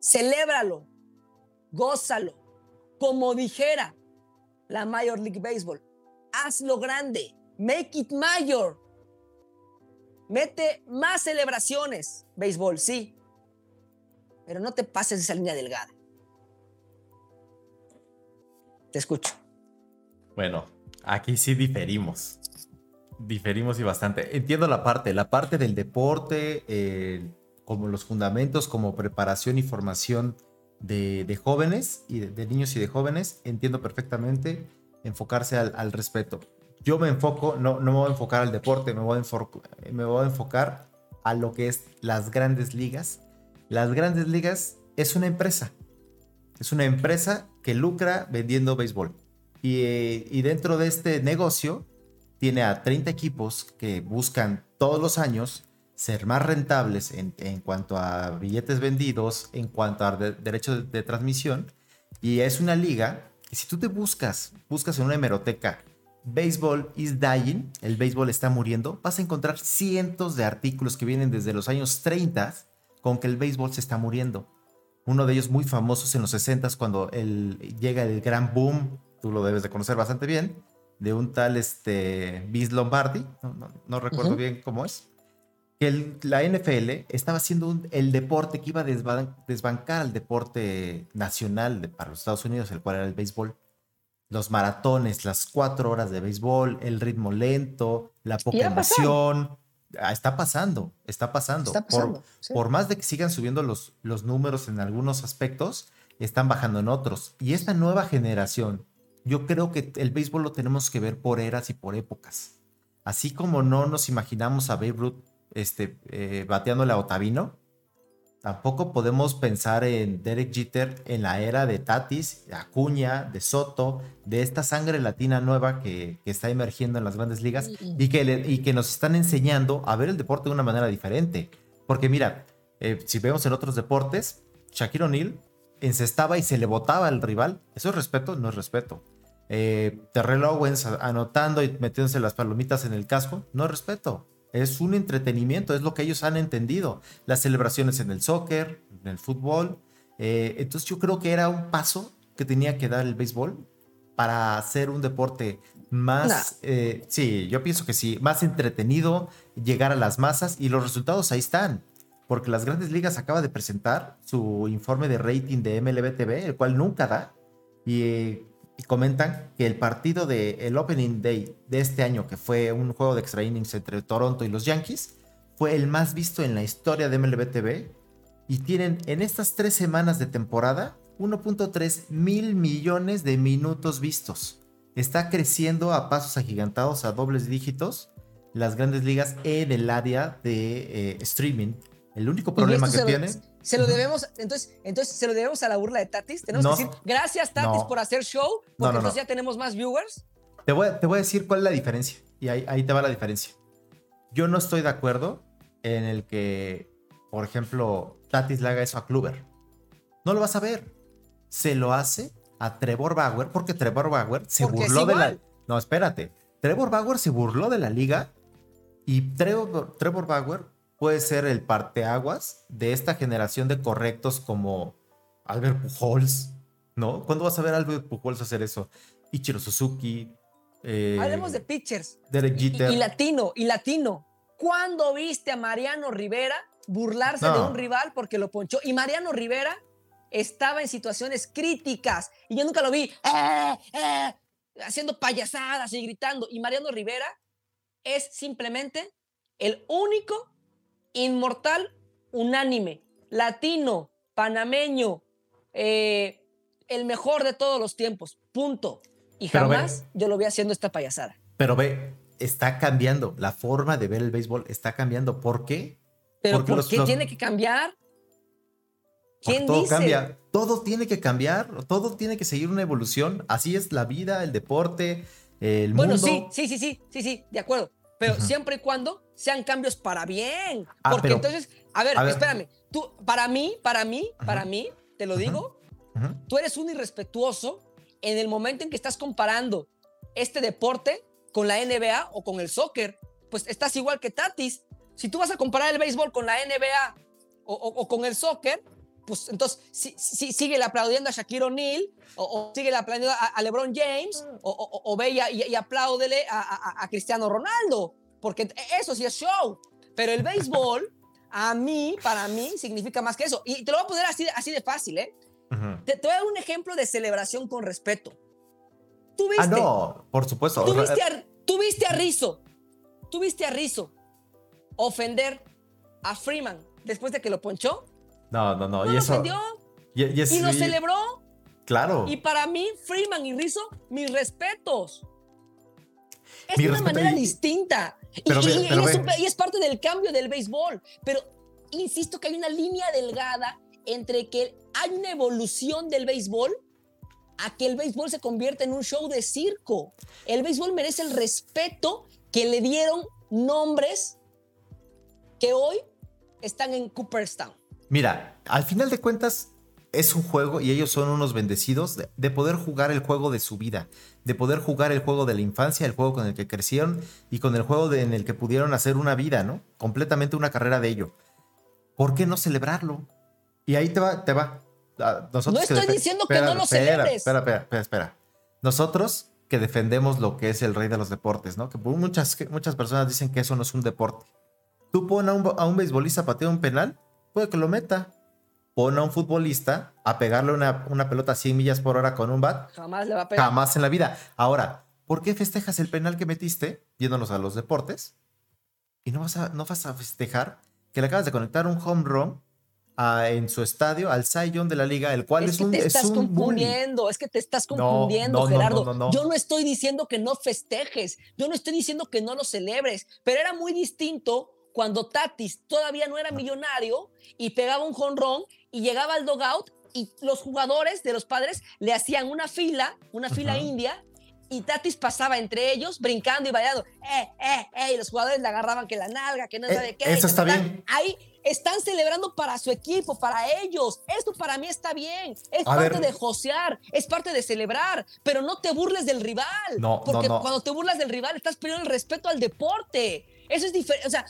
Celébralo, gózalo, como dijera la Major League Baseball, hazlo grande, make it mayor. Mete más celebraciones, béisbol, sí, pero no te pases esa línea delgada. Te escucho. Bueno, aquí sí diferimos. Diferimos y bastante. Entiendo la parte, la parte del deporte, eh, como los fundamentos, como preparación y formación de, de jóvenes y de, de, niños y de jóvenes. Entiendo perfectamente enfocarse al, al, respeto. Yo me enfoco, no, no me voy a enfocar al deporte, me voy a, me voy a enfocar a lo que es las grandes ligas. Las grandes ligas es una empresa. Es una empresa que lucra vendiendo béisbol. Y, eh, y, dentro de este negocio tiene a 30 equipos que buscan todos los años ser más rentables en, en cuanto a billetes vendidos, en cuanto a de, derechos de, de, transmisión. Y es una liga que si tú te buscas, buscas en una hemeroteca, Baseball is dying, el béisbol está muriendo, vas a encontrar cientos de artículos que vienen desde los años 30 con que el béisbol se está muriendo. Uno de ellos muy famosos en los 60 cuando el, llega el gran boom, tú lo debes de conocer bastante bien, de un tal este, Vince Lombardi, no, no, no recuerdo uh -huh. bien cómo es, que el- la NFL estaba haciendo un- el deporte que iba a desban- desbancar al deporte nacional de- para los Estados Unidos, el cual era el béisbol. Los maratones, las cuatro horas de béisbol, el ritmo lento, la poca emoción. Ah, Está pasando, está pasando. Está Por- pasando, sí. por más de que sigan subiendo los, los números en algunos aspectos, están bajando en otros. Y esta nueva generación, yo creo que el béisbol lo tenemos que ver por eras y por épocas. Así como no nos imaginamos a Babe Ruth este, eh, bateándole a Otavino, tampoco podemos pensar en Derek Jeter en la era de Tatis, de Acuña, de Soto, de esta sangre latina nueva que, que está emergiendo en las grandes ligas y que, le- y que nos están enseñando a ver el deporte de una manera diferente. Porque mira, eh, si vemos en otros deportes, Shaquille O'Neal encestaba y se le botaba al rival. ¿Eso es respeto? No es respeto. Eh, Terrell Owens anotando y metiéndose las palomitas en el casco, no es respeto. Es un entretenimiento, es lo que ellos han entendido. Las celebraciones en el soccer, en el fútbol. Eh, entonces yo creo que era un paso que tenía que dar el béisbol para hacer un deporte más, eh, sí, yo pienso que sí, más entretenido, llegar a las masas y los resultados ahí están. Porque las grandes ligas acaba de presentar su informe de rating de MLB TV, el cual nunca da. Y, eh, y comentan que el partido del el Opening Day de este año, que fue un juego de extra innings entre Toronto y los Yankees, fue el más visto en la historia de MLB TV. Y tienen en estas tres semanas de temporada 1.3 mil millones de minutos vistos. Está creciendo a pasos agigantados, a dobles dígitos, las grandes ligas en el área de eh, streaming. El único problema que tiene. Se lo debemos, entonces, entonces se lo debemos a la burla de Tatis. Tenemos No. que decir, gracias Tatis No. por hacer show, porque No, entonces ya tenemos más viewers. Te voy, a- te voy a decir cuál es la diferencia. Y ahí, ahí te va la diferencia. Yo no estoy de acuerdo en el que, por ejemplo, Tatis le haga eso a Kluber. No lo vas a ver. Se lo hace a Trevor Bauer porque Trevor Bauer se Porque burló de la. No, espérate. Trevor Bauer se burló de la liga y Trevor, Trevor Bauer puede ser el parteaguas de esta generación de correctos como Albert Pujols, ¿no? ¿Cuándo vas a ver a Albert Pujols hacer eso? Ichiro Suzuki. eh, Hablemos de pitchers. Derek Y, Jeter. y latino, y latino. ¿Cuándo viste a Mariano Rivera burlarse de un rival porque lo ponchó? Y Mariano Rivera estaba en situaciones críticas y yo nunca lo vi "Eh, eh", haciendo payasadas y gritando. Y Mariano Rivera es simplemente el único inmortal unánime, latino, panameño, eh, el mejor de todos los tiempos. Punto. Y Pero ve- jamás yo lo vi haciendo esta payasada. Pero ve, está cambiando. La forma de ver el béisbol está cambiando. ¿Por qué? Pero Porque ¿por los- qué los- tiene que cambiar? ¿Quién todo dice? cambia. Todo tiene que cambiar. Todo tiene que seguir una evolución. Así es la vida, el deporte, el Bueno, mundo. sí, sí, sí, sí, sí, sí, de acuerdo. Pero siempre y cuando sean cambios para bien. Ah, Porque pero- entonces, a ver, a ver. espérame. Tú, para mí, para mí, para mí, te lo digo, tú eres un irrespetuoso en el momento en que estás comparando este deporte con la NBA o con el soccer. Pues estás igual que Tatis. Si tú vas a comparar el béisbol con la NBA o, o- o con el soccer, pues entonces sí, sí, síguele aplaudiendo a Shaquille O'Neal o, o síguele aplaudiendo a, a LeBron James o, o- o ve y, y- y apláudele a, a- a Cristiano Ronaldo, porque eso sí es show. Pero el béisbol, a mí, para mí, significa más que eso. Y te lo voy a poner así, así de fácil, ¿eh? Te, te voy a dar un ejemplo de celebración con respeto. ¿Tú viste? Ah, no, por supuesto. ¿Tú viste, a, tú viste a Rizzo? ¿Tú viste a Rizzo ofender a Freeman después de que lo ponchó? No, no, no. No y eso. ofendió Y, y es- y lo celebró. Claro. Y para mí, Freeman y Rizzo, mis respetos. Es Mi una respeto manera y- distinta. Y, Pero ve- y- y pero es un- y es parte del cambio del béisbol. Pero insisto que hay una línea delgada entre que hay una evolución del béisbol a que el béisbol se convierte en un show de circo. El béisbol merece el respeto que le dieron nombres que hoy están en Cooperstown. Mira, al final de cuentas es un juego y ellos son unos bendecidos de, de poder jugar el juego de su vida, de poder jugar el juego de la infancia, el juego con el que crecieron y con el juego de- en el que pudieron hacer una vida, ¿no? Completamente una carrera de ello. ¿Por qué no celebrarlo? Y ahí te va, te va. Ah, Nosotros No estoy diciendo que no lo espera, celebres. Espera, espera, espera, espera. Nosotros que defendemos lo que es el rey de los deportes, ¿no? Que muchas, muchas personas dicen que eso no es un deporte. Tú pon a un, a un beisbolista a patear un penal, puede que lo meta. Pon a un futbolista a pegarle una, una pelota a 100 millas por hora con un bat, Jamás le va a pegar. jamás en la vida. Ahora, ¿por qué festejas el penal que metiste, yéndonos a los deportes? Y no vas a, no vas a festejar que le acabas de conectar un home run a- en su estadio al Young de la liga, el cual es, Es que un, te es estás un bully. confundiendo, es que te estás confundiendo, no, no, Gerardo. no. Yo no estoy diciendo que no festejes, yo no estoy diciendo que no lo celebres, pero era muy distinto cuando Tatis todavía no era millonario y pegaba un jonrón y llegaba al dogout y los jugadores de los padres le hacían una fila, una fila india. Y Tatis pasaba entre ellos, brincando y bailando. ¡Eh, eh, eh! Y los jugadores le agarraban que la nalga, que no Eh, sabe qué. eso está bien. Ahí están celebrando para su equipo, para ellos. Esto para mí está bien. Es A parte ver. de josear, es parte de celebrar, pero no te burles del rival. No, no, porque no. cuando te burlas del rival estás perdiendo el respeto al deporte. Eso es diferente. O sea,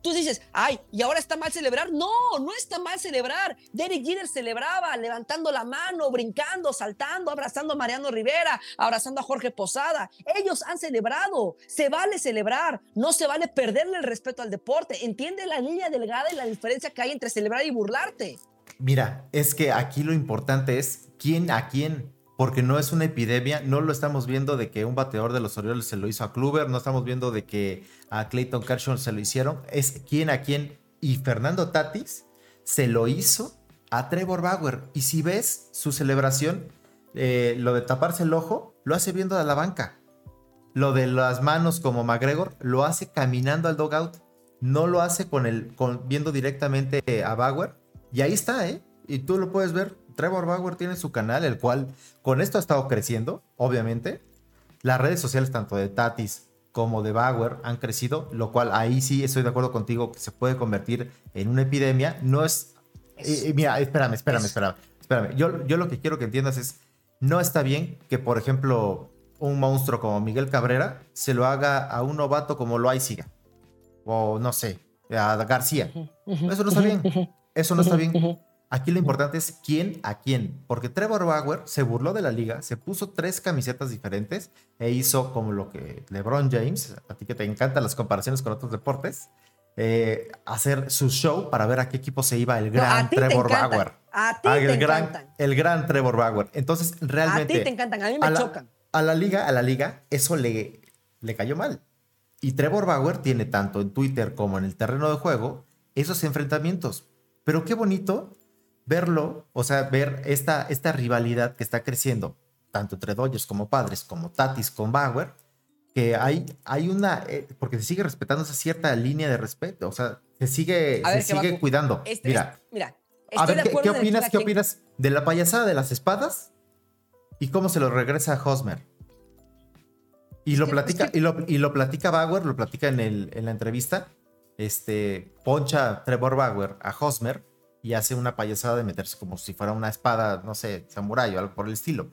tú dices, ay, ¿y ahora está mal celebrar? No, no está mal celebrar. Derek Jeter celebraba levantando la mano, brincando, saltando, abrazando a Mariano Rivera, abrazando a Jorge Posada. Ellos han celebrado. Se vale celebrar. No se vale perderle el respeto al deporte. Entiende la línea delgada y la diferencia que hay entre celebrar y burlarte. Mira, es que aquí lo importante es quién a quién, porque no es una epidemia, no lo estamos viendo de que un bateador de los Orioles se lo hizo a Kluber, no estamos viendo de que a Clayton Kershaw se lo hicieron, es quién a quién. Y Fernando Tatis se lo hizo a Trevor Bauer. Y si ves su celebración, eh, lo de taparse el ojo, lo hace viendo a la banca. Lo de las manos como McGregor, lo hace caminando al dugout. No lo hace con el, viendo directamente a Bauer. Y ahí está, ¿eh? Y tú lo puedes ver. Trevor Bauer tiene su canal, el cual con esto ha estado creciendo, obviamente. Las redes sociales, tanto de Tatis como de Bauer, han crecido, lo cual ahí sí estoy de acuerdo contigo que se puede convertir en una epidemia. No es. Eh, eh, mira, espérame, espérame, espérame. Espérame. Yo, yo lo que quiero que entiendas es: no está bien que, por ejemplo, un monstruo como Miguel Cabrera se lo haga a un novato como Loaiziga. O no sé, a García. Eso no está bien. Eso no está bien. Aquí lo importante es quién a quién, porque Trevor Bauer se burló de la liga, se puso tres camisetas diferentes e hizo como lo que LeBron James, a ti que te encantan las comparaciones con otros deportes, eh, hacer su show para ver a qué equipo se iba el gran te Trevor. Bauer. A ti Ah, te el, gran, encantan. el gran Trevor Bauer. Entonces, realmente. A ti te encantan, a mí me a la- chocan. A la liga, a la liga, eso le, le cayó mal. Y Trevor Bauer tiene tanto en Twitter como en el terreno de juego esos enfrentamientos. Pero qué bonito verlo, o sea, ver esta, esta rivalidad que está creciendo, tanto entre Dodgers como Padres, como Tatis con Bauer, que hay, hay una, eh, porque se sigue respetando esa cierta línea de respeto, o sea, se sigue, A se sigue cuidando. Este- Mira, este- mira, a ver, ¿qué, qué opinas, qué opinas de la payasada de las espadas y cómo se lo regresa a Hosmer? Y lo platica, y, lo, y lo platica Bauer, lo platica en, el, en la entrevista. Este poncha Trevor Bauer a Hosmer y hace una payasada de meterse como si fuera una espada, no sé, samurái o algo por el estilo.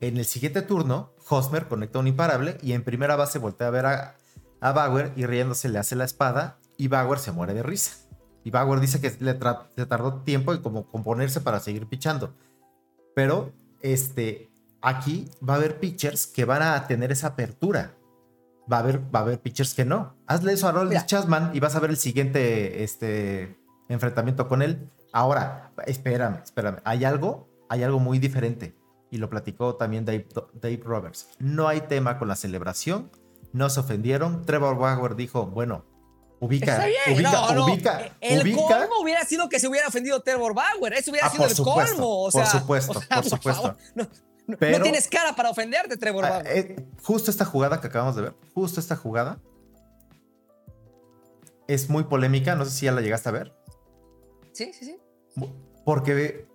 En el siguiente turno, Hosmer conecta un imparable y en primera base voltea a ver a, a Bauer y riéndose le hace la espada y Bauer se muere de risa. Y Bauer dice que le, le tardó tiempo en como componerse para seguir pichando. Pero este, aquí va a haber pitchers que van a tener esa apertura. Va a haber, va a haber pitchers que no. Hazle eso a Rollins. Chasman y vas a ver el siguiente este, enfrentamiento con él. Ahora, espérame, espérame. Hay algo, hay algo muy diferente. Y lo platicó también Dave, Dave Roberts. No hay tema con la celebración. No se ofendieron. Trevor Bauer dijo, bueno, ubica, ubica, no, no. ubica, El ubica. colmo hubiera sido que se hubiera ofendido Trevor Bauer. Eso hubiera Ah, sido el supuesto, colmo. O por supuesto, o sea, por supuesto. favor, no, tienes cara para ofenderte, Trevor Ah, Bauer. eh, justo esta jugada que acabamos de ver, justo esta jugada es muy polémica, no sé si ya la llegaste a ver, sí, sí, sí. Porque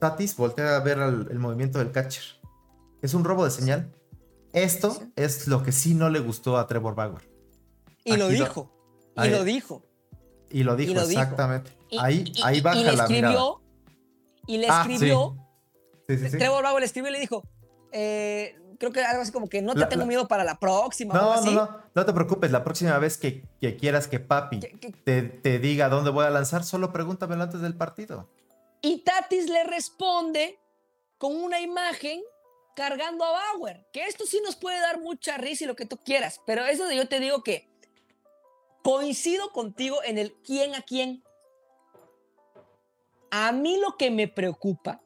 Tatis voltea a ver al- el movimiento del catcher. Es un robo de señal. Esto Sí. es lo que sí no le gustó a Trevor Bauer. Y lo dijo. Y lo dijo. Y lo dijo lo dijo. exactamente. Y- ahí y- ahí y- baja y le la mirada. escribió. Y le Ah, sí. escribió. Sí, sí, sí. Trevor Bauer le escribió y le dijo. eh, creo que algo así como que no te La- tengo la- miedo para la próxima. No, no, no, no te preocupes. La próxima vez que, que quieras que papi te, te diga dónde voy a lanzar, solo pregúntamelo antes del partido. Y Tatis le responde con una imagen cargando a Bauer. Que esto sí nos puede dar mucha risa y lo que tú quieras. Pero eso de yo te digo que coincido contigo en el quién a quién. A mí lo que me preocupa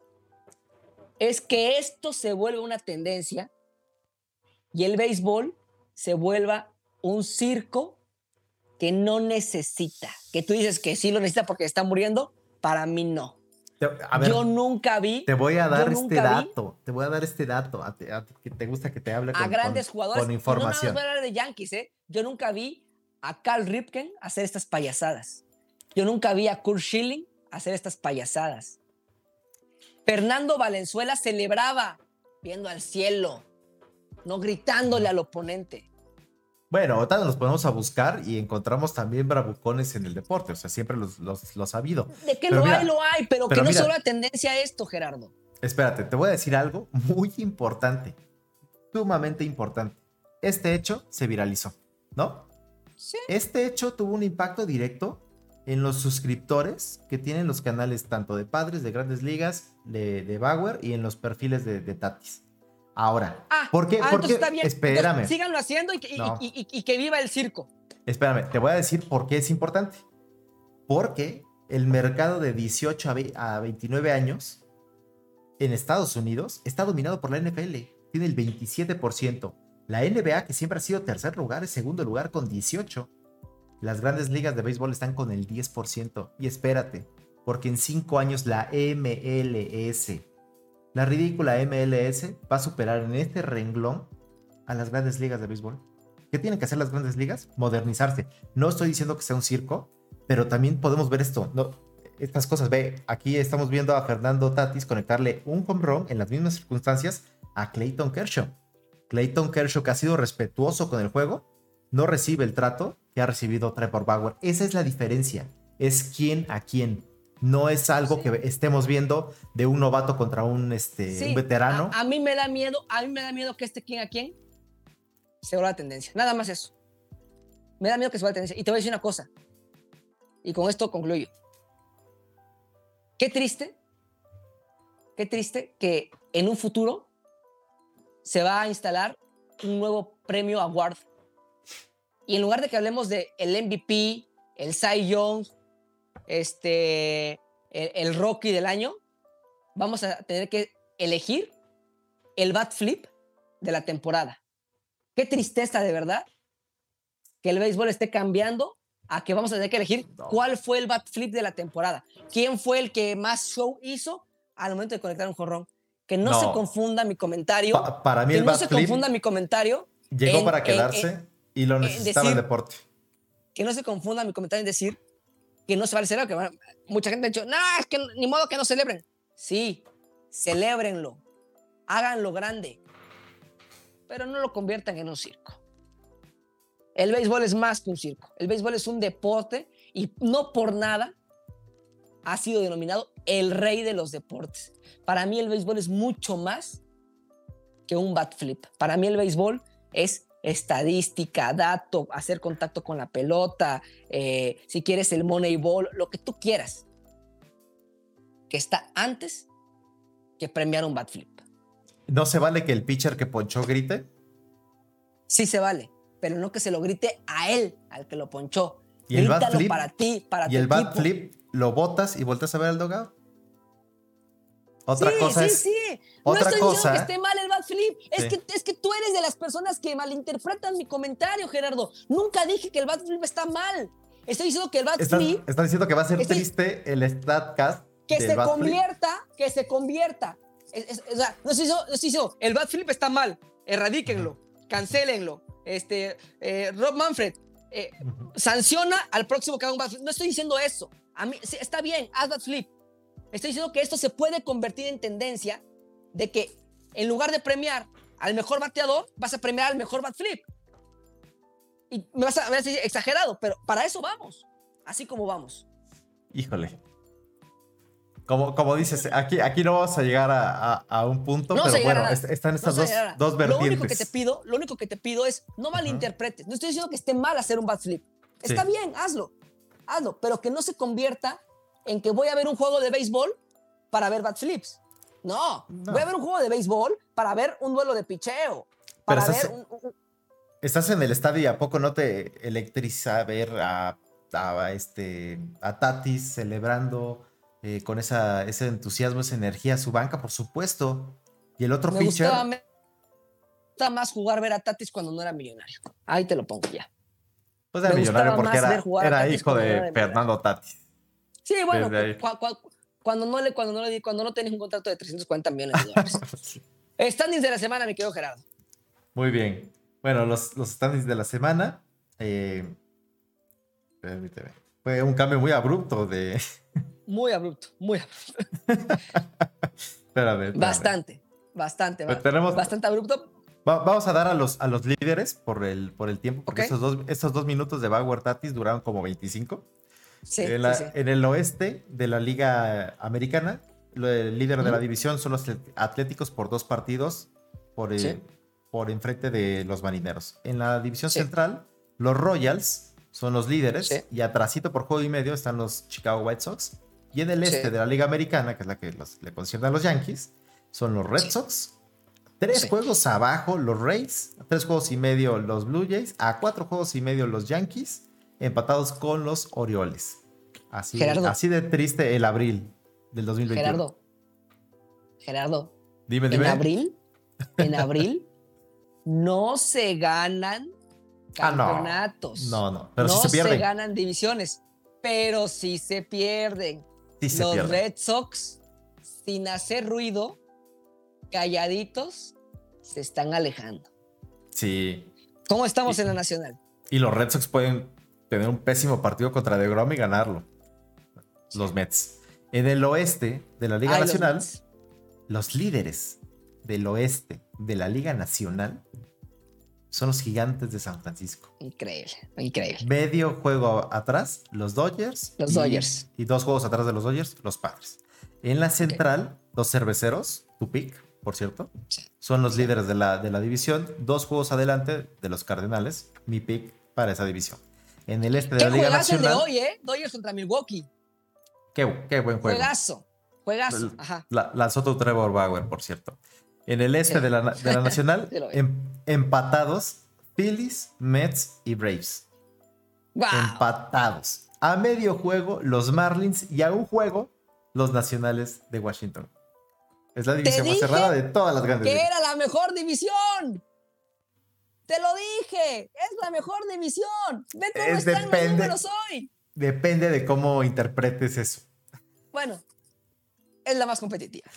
es que esto se vuelva una tendencia y el béisbol se vuelva un circo que no necesita. Que tú dices que sí lo necesita porque está muriendo, para mí no. A ver, yo nunca vi te voy a dar este vi dato. Te voy a dar este dato. A, a que te gusta que te hable con, a grandes con- jugadores. con y no información. voy a hablar de Yankees, ¿eh? Yo nunca vi a Carl Ripken hacer estas payasadas. Yo nunca vi a Kurt Schilling hacer estas payasadas. Fernando Valenzuela celebraba viendo al cielo, no gritándole al oponente. Bueno, ahorita nos ponemos a buscar y encontramos también bravucones en el deporte. O sea, siempre los, los, los ha habido. De que Pero lo mira, hay, lo hay, pero, pero que no mira. solo la tendencia a esto, Gerardo. Espérate, te voy a decir algo muy importante. Sumamente importante. Este hecho se viralizó, ¿no? Sí. Este hecho tuvo un impacto directo en los suscriptores que tienen los canales tanto de padres de grandes ligas, de, de Bauer y en los perfiles de, de Tatis. Ahora, Ah, ¿por qué? ah, está bien. Espérame. Entonces, síganlo haciendo y que, y- No. y- y- y que viva el circo. Espérame, te voy a decir por qué es importante. Porque el mercado de 18 a ve- a 29 años en Estados Unidos está dominado por la NFL. Tiene el 27%. La NBA, que siempre ha sido tercer lugar, es segundo lugar con 18. Las grandes ligas de béisbol están con el 10%. Y espérate, porque en cinco años la MLS, la ridícula MLS, va a superar en este renglón a las grandes ligas de béisbol. ¿Qué tienen que hacer las grandes ligas? Modernizarse. No estoy diciendo que sea un circo, pero también podemos ver esto. Estas cosas. Ve, aquí estamos viendo a Fernando Tatis conectarle un home run en las mismas circunstancias a Clayton Kershaw. Clayton Kershaw, que ha sido respetuoso con el juego, no recibe el trato que ha recibido Trevor Bauer. Esa es la diferencia. Es quién a quién. No es algo que estemos viendo de un novato contra un, este, Sí, un veterano. A, a mí me da miedo, a mí me da miedo que este quién a quién se vuelva la tendencia. Nada más eso. Me da miedo que se vuelva la tendencia. Y te voy a decir una cosa. Y con esto concluyo. Qué triste, qué triste que en un futuro se va a instalar un nuevo premio award. Y en lugar de que hablemos de el MVP, el Cy Young, este, el, el Rocky del año, vamos a tener que elegir el bat flip de la temporada. Qué tristeza de verdad que el béisbol esté cambiando a que vamos a tener que elegir cuál fue el bat flip de la temporada. ¿Quién fue el que más show hizo al momento de conectar un jorrón? Que no, No. se confunda mi comentario. Pa- para mí que el no bat se flip confunda mi comentario. llegó en- para quedarse en- y lo necesitaba el deporte. que no se confunda mi comentario en decir que no se vale celebrar, que bueno, mucha gente ha dicho, no, es que ni modo que no celebren. Sí, celébrenlo, háganlo grande, pero no lo conviertan en un circo. El béisbol es más que un circo, el béisbol es un deporte y no por nada ha sido denominado el rey de los deportes. Para mí el béisbol es mucho más que un bat flip. Para mí el béisbol es estadística, dato, hacer contacto con la pelota, eh, si quieres el moneyball, lo que tú quieras, que está antes que premiar un bat flip. No se vale que el pitcher que ponchó grite Sí se vale, pero no que se lo grite a él, al que lo ponchó. Y el bat Grítalo flip, para ti, para y tu el bat equipo. flip lo botas y vueltas a ver al dogado. Otra sí, cosa sí, es. sí. otra no estoy cosa- diciendo que esté mal el bat flip. Es, Sí. que, es que tú eres de las personas que malinterpretan mi comentario, Gerardo. Nunca dije que el bat flip está mal. Estoy diciendo que el bat Están, flip están diciendo que va a ser Estoy- triste el StatCast. que del se flip. convierta, que se convierta. Es- es- o sea, no estoy diciendo, no estoy diciendo, el bat flip está mal, erradíquenlo, cancélenlo. Este, eh, Rob Manfred, eh, sanciona al próximo que haga un bat flip. No estoy diciendo eso. A mí, sí, está bien, haz bat flip. Estoy diciendo que esto se puede convertir en tendencia de que en lugar de premiar al mejor bateador, vas a premiar al mejor bat flip. Y me vas a, me vas a decir exagerado, pero para eso vamos. Así como vamos. Híjole. Como, como dices, aquí, aquí no vamos a llegar a, a- a un punto, No pero bueno, están No estas se dos, dos Lo vertientes. único que te pido, lo único que te pido es no malinterpretes. No estoy diciendo que esté mal hacer un bat flip. Está Sí. bien, hazlo. Hazlo, pero que no se convierta en que voy a ver un juego de béisbol para ver bat flips. No, No. voy a ver un juego de béisbol para ver un duelo de picheo, para estás- ver un, un- estás en el estadio y a poco no te electriza ver a, a, este, a Tatis celebrando eh, con esa, ese entusiasmo, esa energía su banca, por supuesto. Y el otro Me pitcher. gustaba, me gustaba más jugar ver a Tatis cuando no era millonario. Ahí te lo pongo ya. Pues era me millonario porque era, a hijo de. Fernando Tatis. Sí, bueno, cu- cu- cuando no le, cuando no le di, cuando no tenías un contrato de 340 millones de dólares. Standings de la semana, mi querido Gerardo. Muy bien. Bueno, los, los standings de la semana. eh, permíteme. Fue un cambio muy abrupto de. Muy abrupto, muy abrupto. Espérame, espérame. Bastante, bastante, ba- tenemos- bastante abrupto. Va- vamos a dar a los, a los líderes por el, por el tiempo, porque Ok. estos, dos, estos dos minutos de Bauer Tatis duraron como 25. Sí, en, la- sí, sí. en el oeste de la Liga Americana, el líder de la división son los Atléticos por dos partidos por, eh, por enfrente de los Marineros. En la división central, los Royals son los líderes y atrasito por juego y medio están los Chicago White Sox. Y en el este de la Liga Americana, que es la que los- le concierne a los Yankees, son los Red. Sox. Tres juegos abajo los Rays, a tres juegos y medio los Blue Jays, a cuatro juegos y medio los Yankees, empatados con los Orioles. Así, Gerardo. así de triste el abril del 2021. Gerardo, Gerardo, dime, en dime. abril, en abril, no se ganan Ah, no. campeonatos. No, no, pero no sí se pierden. ganan divisiones, pero sí se pierden. Sí se Los pierden. Red Sox, sin hacer ruido, calladitos, se están alejando. Sí. ¿Cómo estamos Y- en la Nacional? Y los Red Sox pueden tener un pésimo partido contra DeGrom y ganarlo. Los Mets. En el oeste de la Liga Ay, Nacional, los líderes del oeste de la Liga Nacional son los gigantes de San Francisco. Increíble, increíble. Medio juego atrás, los Dodgers. Los y- Dodgers. Y dos juegos atrás de los Dodgers, los Padres. En la central, los cerveceros, tu pick, por cierto, son los líderes de la, de la división. Dos juegos adelante de los Cardenales, mi pick para esa división. En el este de ¿Qué la Liga juegazo el de Nacional, hoy, eh? Dodgers contra Milwaukee. qué, qué buen juego. Juegazo, juegazo. Ajá. La, lanzó tu Trevor Bauer, por cierto. En el este Sí. de, la, de la Nacional, Sí em- empatados Phillies, Mets y Braves. ¡Guau! Empatados. A medio juego, los Marlins y a un juego, los Nacionales de Washington. Es la división más cerrada de todas las grandes que ligas. era la mejor división. Te lo dije, es la mejor división. Ve cómo Es están depende. los números hoy. Depende de cómo interpretes eso. Bueno, es la más competitiva.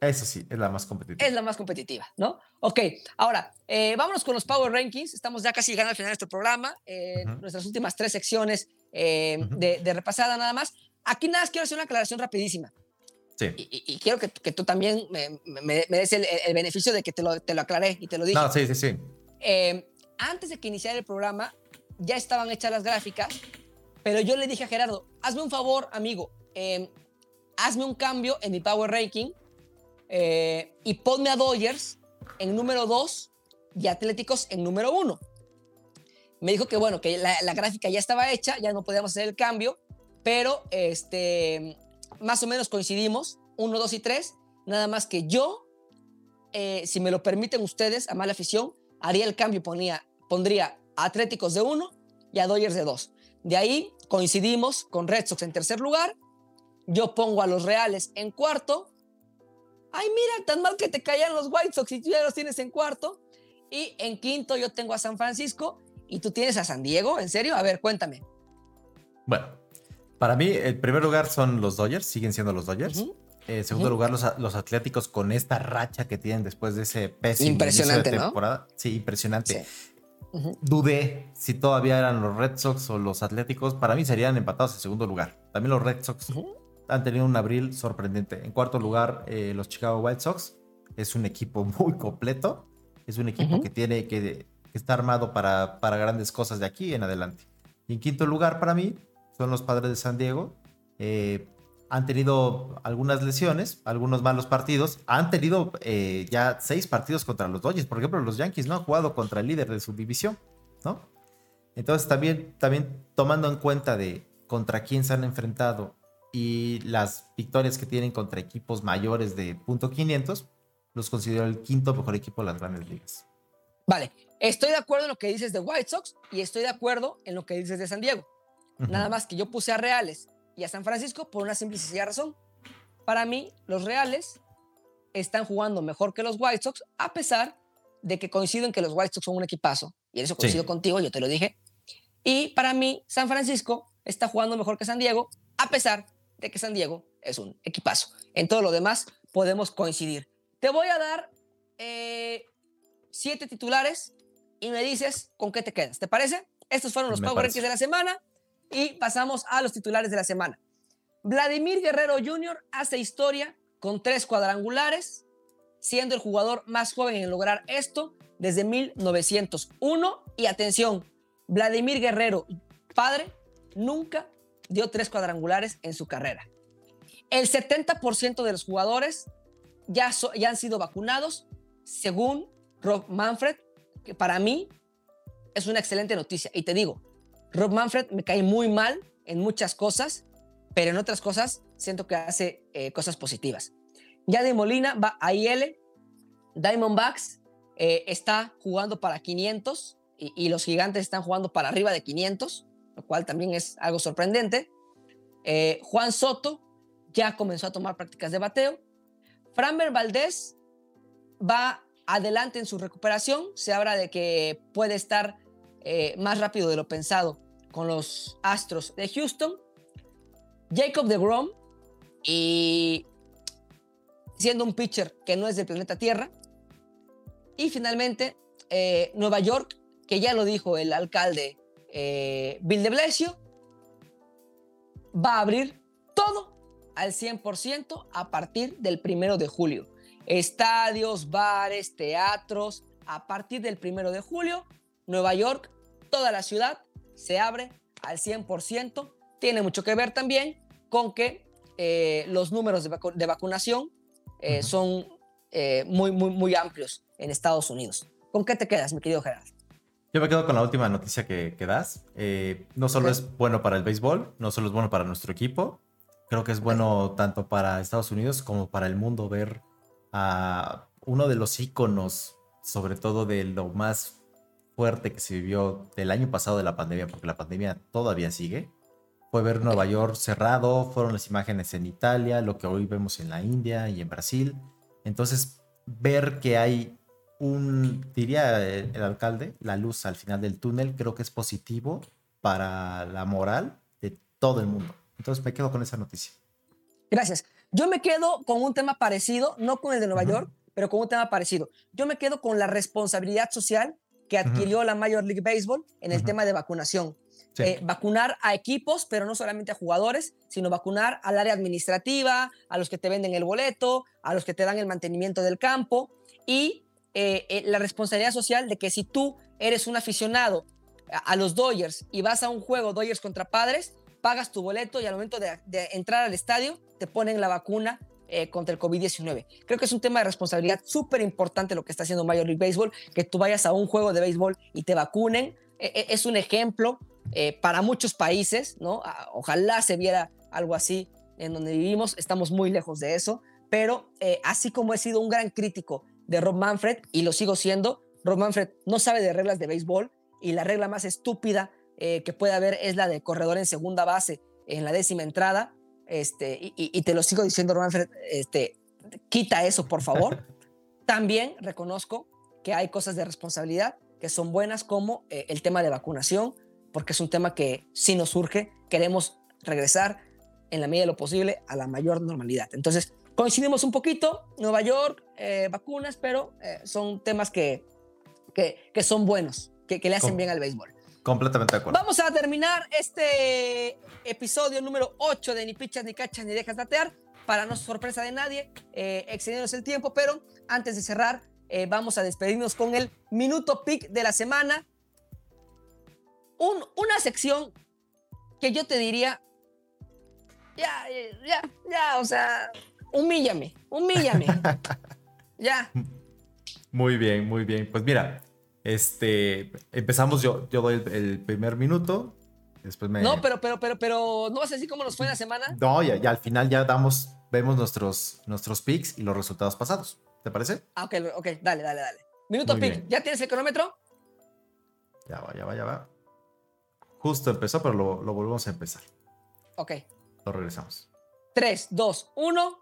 Eso sí, es la más competitiva. Es la más competitiva, ¿no? Ok, ahora, eh, vámonos con los Power Rankings. Estamos ya casi llegando al final de nuestro programa. eh. Nuestras últimas tres secciones eh, de, de repasada nada más. Aquí nada más quiero hacer una aclaración rapidísima. Sí. Y, y- y quiero que, que tú también me, me- me des el, el beneficio de que te lo, te lo aclaré y te lo dije. No, sí, sí, sí. Eh, antes de que iniciara el programa, ya estaban hechas las gráficas, pero yo le dije a Gerardo, hazme un favor, amigo, eh, hazme un cambio en mi Power Ranking eh, y ponme a Dodgers en número 2 y Atléticos en número 1. Me dijo que bueno, que la, la gráfica ya estaba hecha, ya no podíamos hacer el cambio, pero este, más o menos coincidimos, 1, 2 y 3, nada más que yo, eh, si me lo permiten ustedes, a mala afición, haría el cambio, ponía, pondría a Atléticos de 1 y a Dodgers de 2. De ahí coincidimos con Red Sox en tercer lugar, yo pongo a los Reales en cuarto. Ay, mira, tan mal que te caían los White Sox y tú ya los tienes en cuarto. Y en quinto yo tengo a San Francisco y tú tienes a San Diego, ¿en serio? A ver, cuéntame. Bueno, para mí, el primer lugar son los Dodgers, siguen siendo los Dodgers. En segundo Ujú. lugar, los, los Atléticos con esta racha que tienen después de ese pésimo Impresionante, de ¿no? temporada. Sí, impresionante. Sí. Dudé si todavía eran los Red Sox o los Atléticos. Para mí serían empatados en segundo lugar. También los Red Sox han tenido un abril sorprendente. En cuarto lugar, eh, los Chicago White Sox. Es un equipo muy completo. Es un equipo que tiene que, que está armado para, para grandes cosas de aquí en adelante. Y en quinto lugar, para mí, son los padres de San Diego. Eh, han tenido algunas lesiones, algunos malos partidos. Han tenido eh, ya seis partidos contra los Dodgers. Por ejemplo, los Yankees no han jugado contra el líder de su división, ¿no? Entonces, también, también tomando en cuenta de contra quién se han enfrentado y las victorias que tienen contra equipos mayores de punto .500, los considero el quinto mejor equipo de las grandes ligas. Vale, Estoy de acuerdo en lo que dices de White Sox y estoy de acuerdo en lo que dices de San Diego. Nada más que yo puse a Reales y a San Francisco por una simple y sencilla razón. Para mí, los Reales están jugando mejor que los White Sox, a pesar de que coincido en que los White Sox son un equipazo. Y en eso coincido Sí. contigo, yo te lo dije. Y para mí, San Francisco está jugando mejor que San Diego, a pesar de que San Diego es un equipazo. En todo lo demás podemos coincidir. Te voy a dar eh, siete titulares y me dices con qué te quedas. ¿Te parece? Estos fueron los Power. Rankings de la semana y pasamos a los titulares de la semana. Vladimir Guerrero Jr. hace historia con tres cuadrangulares, siendo el jugador más joven en lograr esto desde 1901. Y atención, Vladimir Guerrero, padre, nunca dio tres cuadrangulares en su carrera. El 70% de los jugadores ya, ya han sido vacunados, según Rob Manfred, que para mí es una excelente noticia. Y te digo, Rob Manfred me cae muy mal en muchas cosas, pero en otras cosas siento que hace eh, cosas positivas. Yadi Molina va a IL, Diamondbacks eh, está jugando para 500 y, y los gigantes están jugando para arriba de 500, lo cual también es algo sorprendente. Eh, Juan Soto ya comenzó a tomar prácticas de bateo. Framber Valdés va adelante en su recuperación. Se habla de que puede estar eh, más rápido de lo pensado con los Astros de Houston. Jacob de Grom y siendo un pitcher que no es del planeta Tierra. Y finalmente, eh, Nueva York, que ya lo dijo el alcalde eh, Bill de Blasio, va a abrir todo al 100% a partir del primero de julio. Estadios, bares, teatros, a partir del primero de julio, Nueva York, toda la ciudad se abre al 100%. Tiene mucho que ver también con que eh, los números de, vacu- de vacunación eh, Ujú. son eh, muy, muy, muy amplios en Estados Unidos. ¿Con qué te quedas, mi querido Gerardo? Yo me quedo con la última noticia que, que das. Eh, no solo Ok. es bueno para el béisbol, no solo es bueno para nuestro equipo, creo que es bueno tanto para Estados Unidos como para el mundo ver a uno de los íconos, sobre todo de lo más fuerte que se vivió del año pasado de la pandemia, porque la pandemia todavía sigue. Fue ver Nueva York cerrado, fueron las imágenes en Italia, lo que hoy vemos en la India y en Brasil. Entonces, ver que hay un, diría el, el alcalde, la luz al final del túnel, creo que es positivo para la moral de todo el mundo. Entonces me quedo con esa noticia. Gracias. Yo me quedo con un tema parecido, no con el de Nueva Ujú. York, pero con un tema parecido. Yo me quedo con la responsabilidad social que adquirió la Major League Baseball en el tema de vacunación. Sí. Eh, vacunar a equipos, pero no solamente a jugadores, sino vacunar al área administrativa, a los que te venden el boleto, a los que te dan el mantenimiento del campo y eh, eh, la responsabilidad social de que si tú eres un aficionado a, a los Dodgers y vas a un juego Dodgers contra Padres, pagas tu boleto y al momento de, de entrar al estadio te ponen la vacuna eh, contra el COVID-19. Creo que es un tema de responsabilidad súper importante lo que está haciendo Major League Baseball, que tú vayas a un juego de béisbol y te vacunen. Eh, es un ejemplo eh, para muchos países, ¿no? Ojalá se viera algo así en donde vivimos, estamos muy lejos de eso, pero eh, así como he sido un gran crítico de Rob Manfred y lo sigo siendo, Rob Manfred no sabe de reglas de béisbol y la regla más estúpida eh, que puede haber es la de corredor en segunda base en la décima entrada. Este, y, te lo sigo diciendo, Manfred, este, quita eso, por favor. También reconozco que hay cosas de responsabilidad que son buenas, como eh, el tema de vacunación, porque es un tema que si nos surge, queremos regresar en la medida de lo posible a la mayor normalidad. Entonces, coincidimos un poquito, Nueva York, eh, vacunas, pero eh, son temas que, que, que son buenos, que, que le hacen bien al béisbol. Completamente de acuerdo. Vamos a terminar este episodio número 8 de Ni Pichas, Ni Cachas, Ni Dejas Datear. Para no sorpresa de nadie, eh, excediéndonos el tiempo, pero antes de cerrar, eh, vamos a despedirnos con el minuto pick de la semana. Un- una sección que yo te diría, ya, ya, ya, o sea, humíllame, humíllame. ya. Muy bien, muy bien. Pues mira, este, empezamos yo, yo doy el, el primer minuto, después me... No, pero, pero, pero, pero, ¿no vas a decir cómo nos fue en la semana? No, ya, ya al final ya damos, vemos nuestros, nuestros picks y los resultados pasados. ¿Te parece? Ah, ok, ok, dale, dale, dale. Minuto Muy pick. bien. ¿Ya tienes el cronómetro? Ya va, ya va, ya va. Justo empezó, pero lo, lo volvemos a empezar. Ok. Lo regresamos. 3, 2, 1.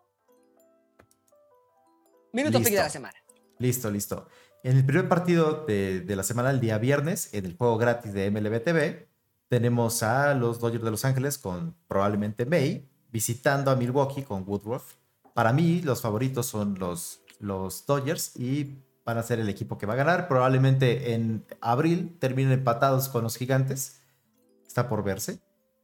Minuto pick de Listo. la semana. Listo, listo. En el primer partido de, la semana, el día viernes, en el juego gratis de MLB TV, tenemos a los Dodgers de Los Ángeles con probablemente May, visitando a Milwaukee con Woodruff. Para mí, los favoritos son los, Dodgers y van a ser el equipo que va a ganar. Probablemente en abril terminen empatados con los Gigantes. Está por verse.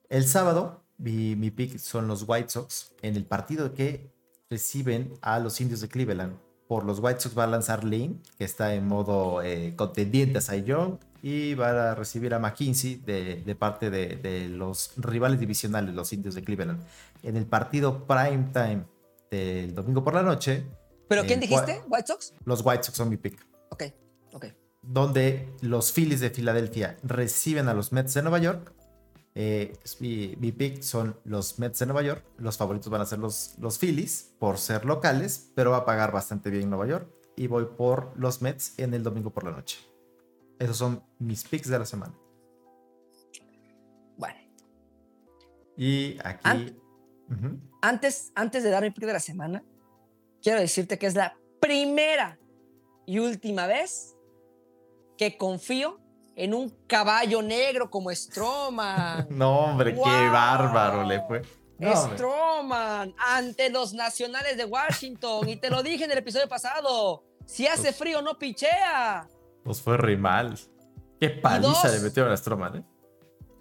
El sábado, mi pick son los White Sox en el partido que reciben a los Indios de Cleveland. Por los White Sox va a lanzar Lane, que está en modo eh, contendiente a Cy Young, y va a recibir a McKinsey de, de parte de, de los rivales divisionales, los Indios de Cleveland. En el partido prime time del domingo por la noche, ¿Pero quién dijiste? ¿White Sox? los White Sox son mi pick. Ok, ok. Donde los Phillies de Filadelfia reciben a los Mets de Nueva York. Eh, mi, mi pick son los Mets de Nueva York. Los favoritos van a ser los, los Phillies por ser locales, pero va a pagar bastante bien Nueva York. Y voy por los Mets en el domingo por la noche. Esos son mis picks de la semana. Bueno, Y aquí. An- Ujú. antes, antes de dar mi pick de la semana, quiero decirte que es la primera y última vez que confío en un caballo negro como Stroman. No, hombre, qué bárbaro le fue. No. Stroman ante los nacionales de Washington. Y te lo dije en el episodio pasado. Si hace frío, no pichea. Nos fue re mal. Qué paliza dos. le metieron a Stroman, ¿eh?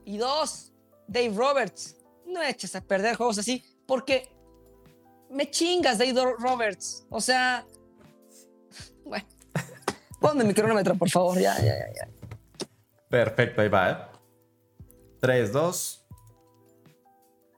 Y dos, Dave Roberts. No eches a perder juegos así porque me chingas, Dave Roberts. O sea, bueno. Ponme mi cronómetro, por favor. Ya, ya, ya. ya. Perfecto, ahí va, ¿eh? 3, 2.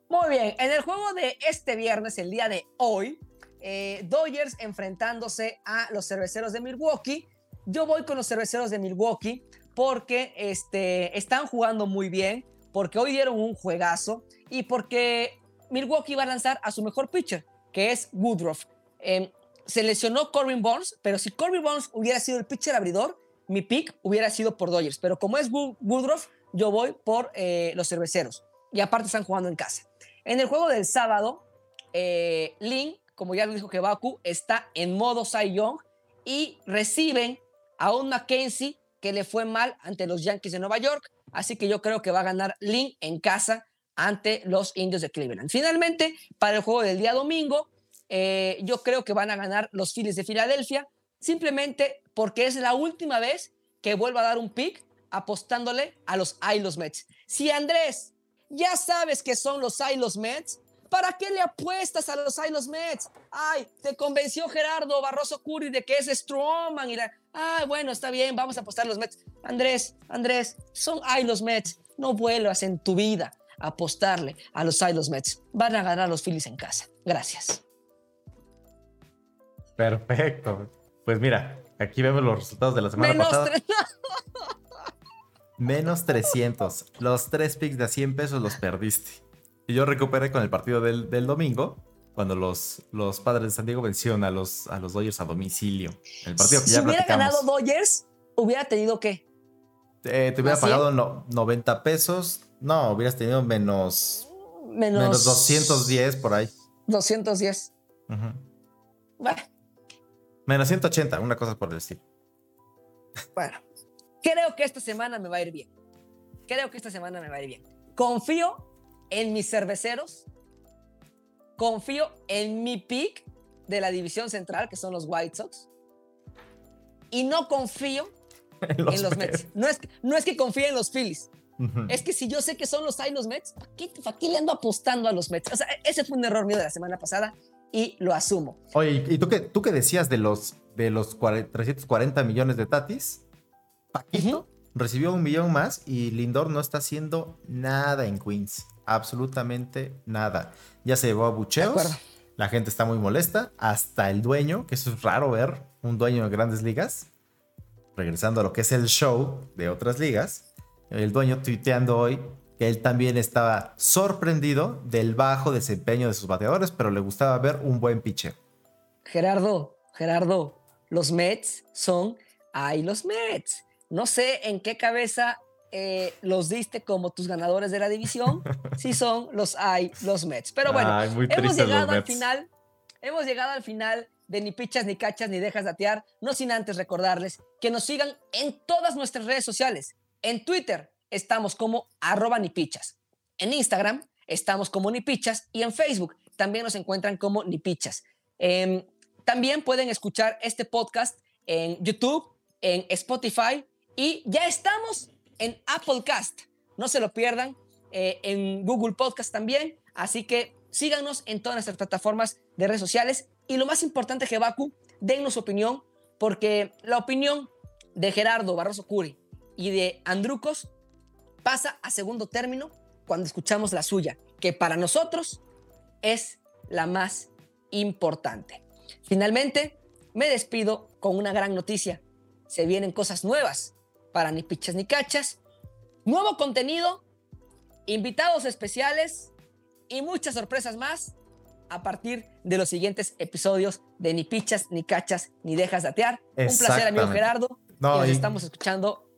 Muy bien, en el juego de este viernes, el día de hoy, eh, Dodgers enfrentándose a los cerveceros de Milwaukee. Yo voy con los cerveceros de Milwaukee porque este, están jugando muy bien, porque hoy dieron un juegazo y porque Milwaukee va a lanzar a su mejor pitcher, que es Woodruff. Eh, se lesionó Corbin Burns, pero si Corbin Burns hubiera sido el pitcher abridor, mi pick hubiera sido por Dodgers. Pero como es Wood- Woodruff, yo voy por eh, los cerveceros. Y aparte están jugando en casa. En el juego del sábado, eh, Lin, como ya lo dijo Kebaku, está en modo Cy Young y reciben a un Mackenzie que le fue mal ante los Yankees de Nueva York. Así que yo creo que va a ganar Lin en casa ante los Indios de Cleveland. Finalmente, para el juego del día domingo, eh, yo creo que van a ganar los Phillies de Filadelfia, simplemente porque es la última vez que vuelva a dar un pick apostándole a los I los Mets. Si Andrés, ya sabes que son los I los Mets, ¿para qué le apuestas a los I los Mets? Ay, te convenció Gerardo Barroso Curry de que es Stroman y ay, bueno, está bien, vamos a apostar a los Mets. Andrés, Andrés, son I los Mets, no vuelvas en tu vida a apostarle a los I los Mets. Van a ganar los Phillies en casa. Gracias. Perfecto. Pues mira, aquí vemos los resultados de la semana Menos pasada. tres. Menos 300. Los tres picks de a 100 pesos los perdiste. Y yo recuperé con el partido del, del domingo, cuando los, los padres de San Diego vencieron a los, a los Dodgers a domicilio. El partido que si ya hubiera platicamos. ganado Dodgers, hubiera tenido que Eh, te hubiera ¿Más pagado no- 90 pesos. No, hubieras tenido menos, menos, menos 210 por ahí. 210. Ujú. Bueno, Menos 180, una cosa por el estilo. bueno, creo que esta semana me va a ir bien. Creo que esta semana me va a ir bien. Confío en mis cerveceros. Confío en mi pick de la división central, que son los White Sox. Y no confío en los Mets. No es, no es que confíe en los Phillies. Ujú. Es que si yo sé que son los hay los Mets, ¿para qué, pa' qué le ando apostando a los Mets? O sea, ese fue un error mío de la semana pasada y lo asumo. Oye, ¿y tú qué, tú qué decías de los, de los cuare- 340 millones de Tatis? Paquito recibió un millón más y Lindor no está haciendo nada en Queens. Absolutamente nada. Ya se llevó a bucheos. La gente está muy molesta. Hasta el dueño, que eso es raro ver, un dueño de grandes ligas. Regresando a lo que es el show de otras ligas. El dueño tuiteando hoy que él también estaba sorprendido del bajo desempeño de sus bateadores, pero le gustaba ver un buen picheo. Gerardo, Gerardo, los Mets son ay los Mets. No sé en qué cabeza eh, los diste como tus ganadores de la división, si son los hay, los Mets. Pero bueno, Ay, muy hemos llegado al Mets. final. Hemos llegado al final de ni pichas, ni cachas, ni dejas de atear. No sin antes recordarles que nos sigan en todas nuestras redes sociales. En Twitter estamos como arroba ni pichas. En Instagram estamos como ni pichas. Y en Facebook también nos encuentran como ni pichas. Em, también pueden escuchar este podcast en YouTube, en Spotify y ya estamos en Applecast. No se lo pierdan. eh, en Google Podcast también. Así que síganos en todas nuestras plataformas de redes sociales. Y lo más importante, Jebaku, dennos su opinión, porque la opinión de Gerardo Barroso Curi y de Andrucos pasa a segundo término cuando escuchamos la suya, que para nosotros es la más importante. Finalmente, me despido con una gran noticia. Se vienen cosas nuevas para ni pichas ni cachas, nuevo contenido, invitados especiales y muchas sorpresas más a partir de los siguientes episodios de Ni pichas, ni cachas, ni dejas de atear. Un placer, amigo. Gerardo. No, y nos y- estamos escuchando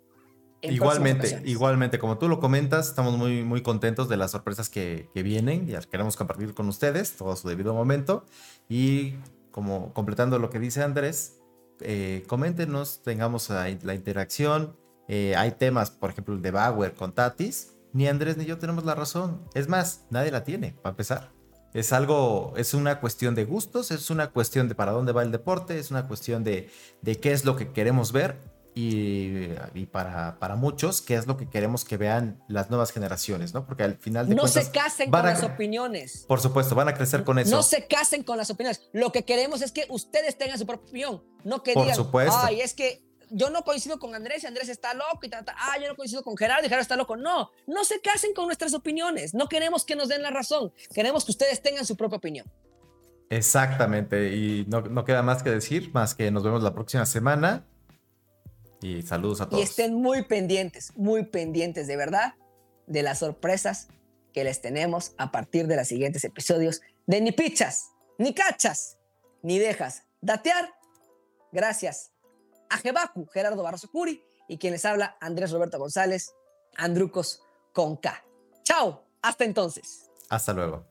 Igualmente, igualmente, como tú lo comentas, estamos muy, muy contentos de las sorpresas que, que vienen y las queremos compartir con ustedes, todo a su debido momento. Y como completando lo que dice Andrés, eh, coméntenos, tengamos ahí la interacción. Eh, hay temas, por ejemplo, el de Bauer con Tatis. Ni Andrés ni yo tenemos la razón. Es más, nadie la tiene, para empezar. Es algo, es una cuestión de gustos, es una cuestión de para dónde va el deporte, es una cuestión de, de qué es lo que queremos ver y, y para, para muchos, qué es lo que queremos que vean las nuevas generaciones, ¿no? Porque al final de No cuentas. se casen con a- las opiniones. Por supuesto, van a crecer con eso. No se casen con las opiniones. Lo que queremos es que ustedes tengan su propia opinión. No que Por digan, supuesto. ay, es que yo no coincido con Andrés y Andrés está loco y ta, ta, ah, yo no coincido con Gerardo y Gerardo está loco. No, no se casen con nuestras opiniones. No queremos que nos den la razón. Queremos que ustedes tengan su propia opinión. Exactamente, y no, no queda más que decir, más que nos vemos la próxima semana. Y saludos a todos. Y estén muy pendientes, muy pendientes de verdad de las sorpresas que les tenemos a partir de los siguientes episodios de Ni Pichas, Ni Cachas, Ni Dejas Datear. Gracias a Jebaku, Gerardo Barroso Curi, y quien les habla, Andrés Roberto González, Andrucos con K. Chao, hasta entonces. Hasta luego.